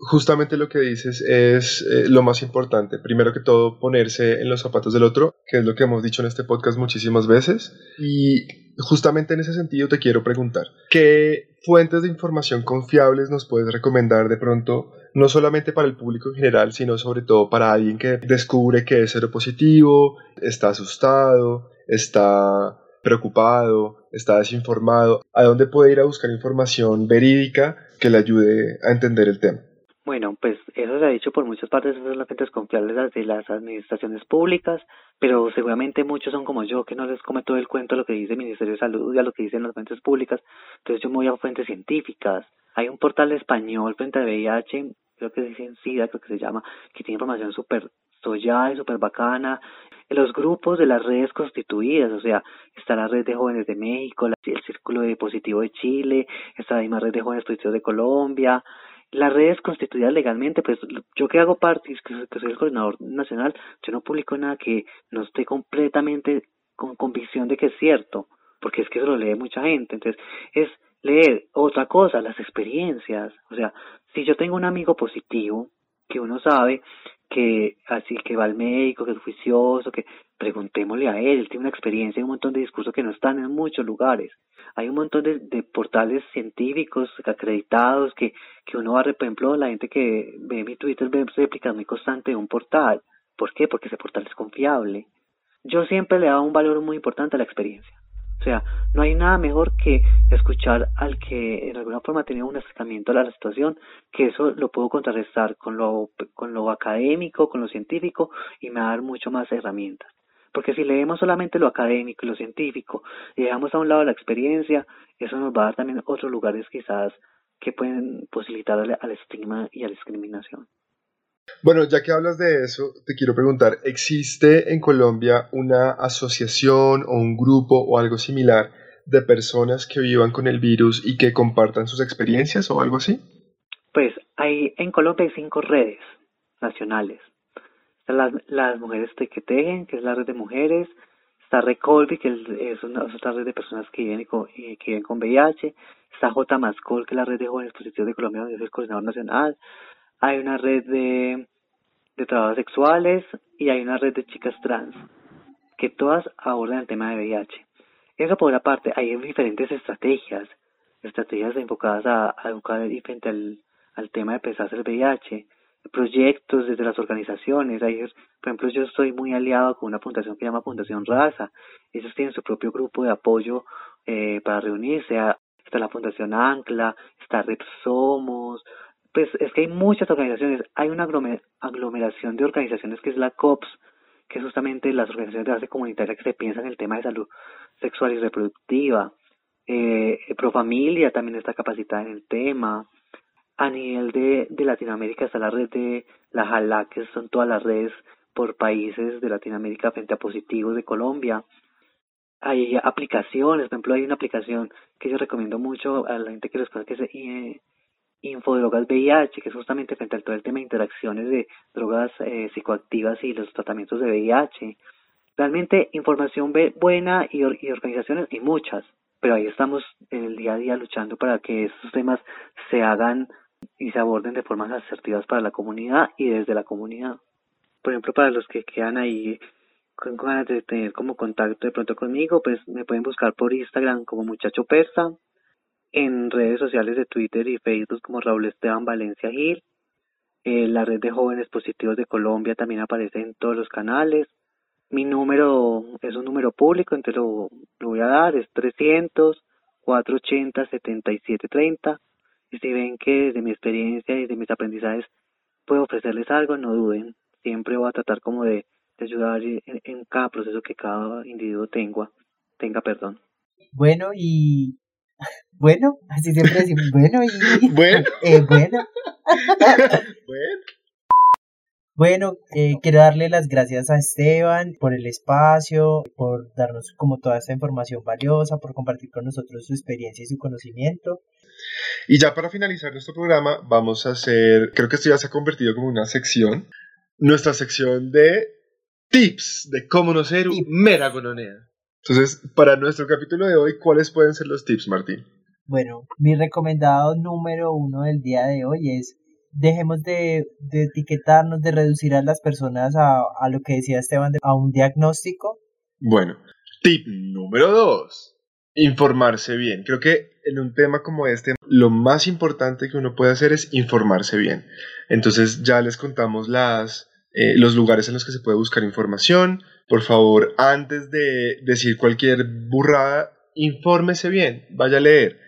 justamente lo que dices es eh, lo más importante. Primero que todo, ponerse en los zapatos del otro, que es lo que hemos dicho en este podcast muchísimas veces. Y justamente en ese sentido te quiero preguntar, ¿qué fuentes de información confiables nos puedes recomendar de pronto, no solamente para el público en general, sino sobre todo para alguien que descubre que es positivo, está asustado, está preocupado, está desinformado? ¿A dónde puede ir a buscar información verídica que le ayude a entender el tema? Bueno, pues eso se ha dicho por muchas partes, son las fuentes confiables de las administraciones públicas, pero seguramente muchos son como yo, que no les come todo el cuento a lo que dice el Ministerio de Salud y a lo que dicen las fuentes públicas, entonces yo me voy a fuentes científicas. Hay un portal español frente a VIH, creo que dicen SIDA, creo que se llama, que tiene información súper soya y súper bacana. Los grupos de las redes constituidas, o sea, está la red de jóvenes de México, el Círculo de Positivo de Chile, está la misma red de jóvenes positivos de Colombia, las redes constituidas legalmente, pues yo que hago parte, que, que soy el coordinador nacional, yo no publico nada que no esté completamente con convicción de que es cierto, porque es que eso lo lee mucha gente. Entonces, es leer otra cosa, las experiencias. O sea, si yo tengo un amigo positivo, que uno sabe que así que va al médico, que es juicioso, que preguntémosle a él, él tiene una experiencia y un montón de discursos que no están en muchos lugares. Hay un montón de, de portales científicos acreditados que, que uno va, por ejemplo, la gente que ve mi Twitter ve réplicas muy constante de un portal. ¿Por qué? Porque ese portal es confiable. Yo siempre le he un valor muy importante a la experiencia. O sea, no hay nada mejor que escuchar al que en alguna forma tenía un acercamiento a la situación, que eso lo puedo contrarrestar con lo, con lo académico, con lo científico y me va a dar mucho más herramientas. Porque si leemos solamente lo académico y lo científico y dejamos a un lado la experiencia, eso nos va a dar también otros lugares quizás que pueden posibilitar al estigma y a la discriminación. Bueno, ya que hablas de eso, te quiero preguntar, ¿existe en Colombia una asociación o un grupo o algo similar de personas que vivan con el virus y que compartan sus experiencias o algo así? Pues hay en Colombia hay cinco redes nacionales. Están las, las mujeres que tejen, que es la red de mujeres. Está Recolvi, que es, una, otra red de personas que viven con, que viven con VIH. Está J Mascol, que es la red de jóvenes positivos de Colombia, donde es el coordinador nacional hay una red de, de trabajos sexuales y hay una red de chicas trans, que todas abordan el tema de VIH. Eso por una parte, hay diferentes estrategias, estrategias enfocadas a, educar frente al, tema de pesarse el VIH, proyectos desde las organizaciones. Hay, por ejemplo, yo estoy muy aliado con una fundación que se llama Fundación Raza. Ellos tienen su propio grupo de apoyo eh, para reunirse. Está la Fundación Ancla, está Repsomos, pues es que hay muchas organizaciones, hay una aglomeración de organizaciones que es la COPS, que es justamente las organizaciones de base comunitaria que se piensan en el tema de salud sexual y reproductiva. Eh, Profamilia también está capacitada en el tema. A nivel de, de Latinoamérica está la red de la JALA, que son todas las redes por países de Latinoamérica frente a positivos de Colombia. Hay aplicaciones, por ejemplo, hay una aplicación que yo recomiendo mucho a la gente que les que se, eh, Infodrogas VIH, que es justamente frente a todo el tema de interacciones de drogas eh, psicoactivas y los tratamientos de VIH. Realmente información buena y, y organizaciones y muchas, pero ahí estamos en el día a día luchando para que estos temas se hagan y se aborden de formas asertivas para la comunidad y desde la comunidad. Por ejemplo, para los que quedan ahí con ganas de tener como contacto de pronto conmigo, pues me pueden buscar por Instagram como Muchacho Persa, en redes sociales de Twitter y Facebook como Raúl Esteban Valencia Gil. Eh, la red de jóvenes positivos de Colombia también aparece en todos los canales. Mi número es un número público, entonces lo, voy a dar, es 300 480 7730. Y si ven que desde mi experiencia y de mis aprendizajes puedo ofrecerles algo, no duden. Siempre voy a tratar como de, ayudar en, en, cada proceso que cada individuo tenga, tenga perdón. Bueno, y bueno, así siempre decimos, bueno, y bueno, eh, bueno. bueno. Bueno, eh, quiero darle las gracias a Esteban por el espacio, por darnos como toda esta información valiosa, por compartir con nosotros su experiencia y su conocimiento. Y ya para finalizar nuestro programa, vamos a hacer, creo que esto ya se ha convertido como una sección, nuestra sección de tips de cómo no ser un mera gononea. Entonces, para nuestro capítulo de hoy, ¿cuáles pueden ser los tips, Martín? Bueno, mi recomendado número uno del día de hoy es dejemos de, etiquetarnos, de reducir a las personas a, a lo que decía Esteban, a un diagnóstico. Bueno, tip número dos, informarse bien. Creo que en un tema como este, lo más importante que uno puede hacer es informarse bien. Entonces ya les contamos las, eh, los lugares en los que se puede buscar información. Por favor, antes de decir cualquier burrada, infórmese bien, vaya a leer.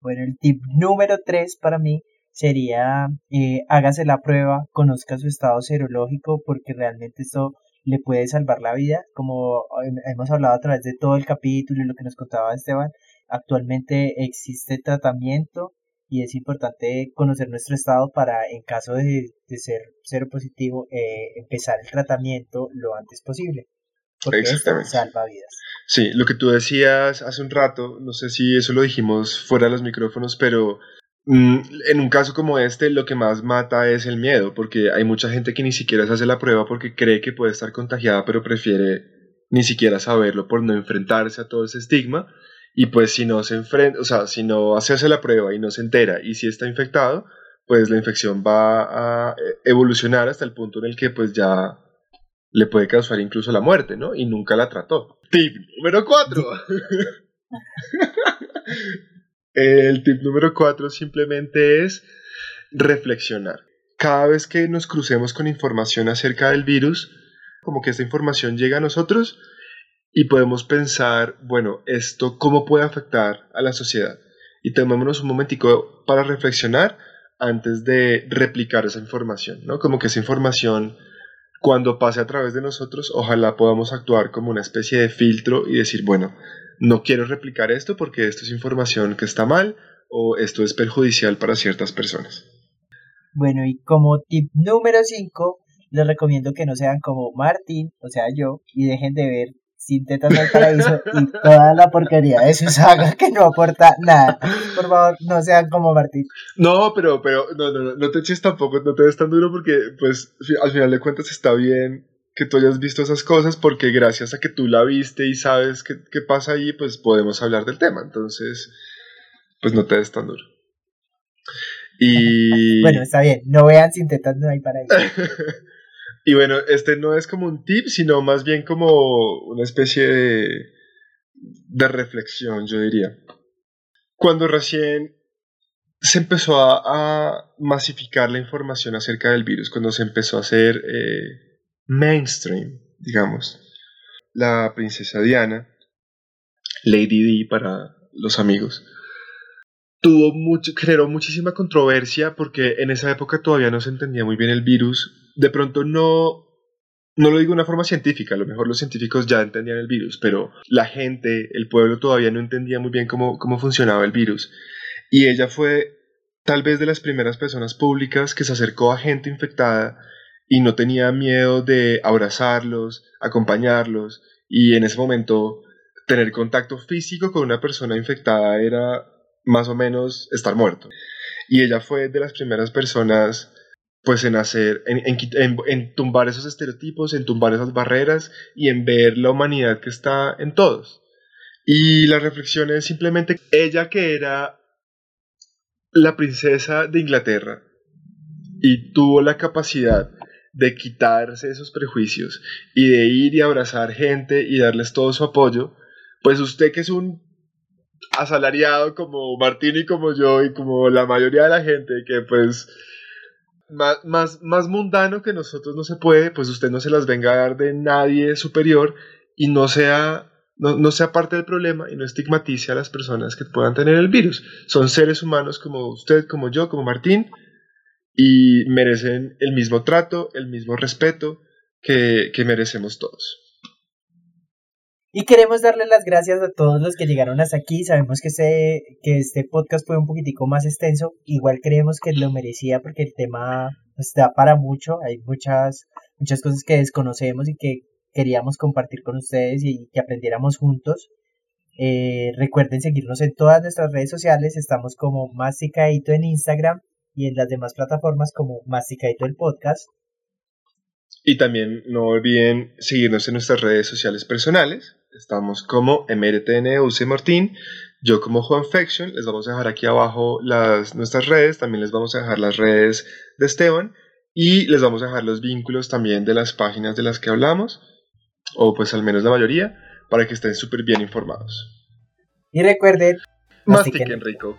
Bueno, el tip número tres para mí sería eh, hágase la prueba, conozca su estado serológico porque realmente esto le puede salvar la vida, como hemos hablado a través de todo el capítulo y lo que nos contaba Esteban, actualmente existe tratamiento y es importante conocer nuestro estado para, en caso de, ser cero positivo, eh, empezar el tratamiento lo antes posible. Porque Exactamente. salva vidas. Sí, lo que tú decías hace un rato, no sé si eso lo dijimos fuera de los micrófonos, pero mm, en un caso como este, lo que más mata es el miedo, porque hay mucha gente que ni siquiera se hace la prueba porque cree que puede estar contagiada, pero prefiere ni siquiera saberlo por no enfrentarse a todo ese estigma. Y pues si no se enfrenta, o sea, si no hace la prueba y no se entera y si está infectado, pues la infección va a eh, evolucionar hasta el punto en el que pues ya le puede causar incluso la muerte, ¿no? Y nunca la trató. Tip número 4. el tip número 4 simplemente es reflexionar. Cada vez que nos crucemos con información acerca del virus, como que esta información llega a nosotros, y podemos pensar, bueno, esto cómo puede afectar a la sociedad. Y tomémonos un momentico para reflexionar antes de replicar esa información, ¿no? Como que esa información, cuando pase a través de nosotros, ojalá podamos actuar como una especie de filtro y decir, bueno, no quiero replicar esto porque esto es información que está mal o esto es perjudicial para ciertas personas. Bueno, y como tip número 5, les recomiendo que no sean como Martín, o sea yo, y dejen de ver sin tetas al paraíso y toda la porquería de su saga que no aporta nada. Por favor, no sean como Martín. No, pero, pero, no, no, no, no te eches tampoco, no te des tan duro porque, pues, al final de cuentas está bien que tú hayas visto esas cosas porque gracias a que tú la viste y sabes qué, qué pasa ahí, pues podemos hablar del tema. Entonces, pues no te des tan duro. Y... Bueno, está bien, no vean sin tetas no hay paraíso. Y bueno, este no es como un tip, sino más bien como una especie de, de reflexión, yo diría. Cuando recién se empezó a, masificar la información acerca del virus, cuando se empezó a hacer eh, mainstream, digamos, la princesa Diana, Lady D para los amigos, tuvo mucho, generó muchísima controversia porque en esa época todavía no se entendía muy bien el virus. De pronto no, no lo digo de una forma científica, a lo mejor los científicos ya entendían el virus, pero la gente, el pueblo todavía no entendía muy bien cómo, cómo funcionaba el virus. Y ella fue tal vez de las primeras personas públicas que se acercó a gente infectada y no tenía miedo de abrazarlos, acompañarlos y en ese momento tener contacto físico con una persona infectada era más o menos estar muerto. Y ella fue de las primeras personas pues en hacer, en, en, tumbar esos estereotipos, en tumbar esas barreras y en ver la humanidad que está en todos. Y la reflexión es simplemente ella que era la princesa de Inglaterra y tuvo la capacidad de quitarse esos prejuicios y de ir y abrazar gente y darles todo su apoyo, pues usted que es un asalariado como Martín y como yo y como la mayoría de la gente que pues más, más, más mundano que nosotros no se puede, pues usted no se las venga a dar de nadie superior y no sea, no, no sea parte del problema y no estigmatice a las personas que puedan tener el virus. Son seres humanos como usted, como yo, como Martín, y merecen el mismo trato, el mismo respeto que, que merecemos todos. Y queremos darle las gracias a todos los que llegaron hasta aquí. Sabemos que este, que este podcast fue un poquitico más extenso. Igual creemos que lo merecía porque el tema pues, da para mucho. Hay muchas, muchas cosas que desconocemos y que queríamos compartir con ustedes y que aprendiéramos juntos. Eh, recuerden seguirnos en todas nuestras redes sociales. Estamos como Masticadito en Instagram y en las demás plataformas como Masticadito el podcast. Y también no olviden seguirnos en nuestras redes sociales personales. Estamos como MRTN UC Martín, yo como Juan Fection, les vamos a dejar aquí abajo las, nuestras redes, también les vamos a dejar las redes de Esteban y les vamos a dejar los vínculos también de las páginas de las que hablamos, o pues al menos la mayoría, para que estén súper bien informados. Y recuerden, mastiquen rico.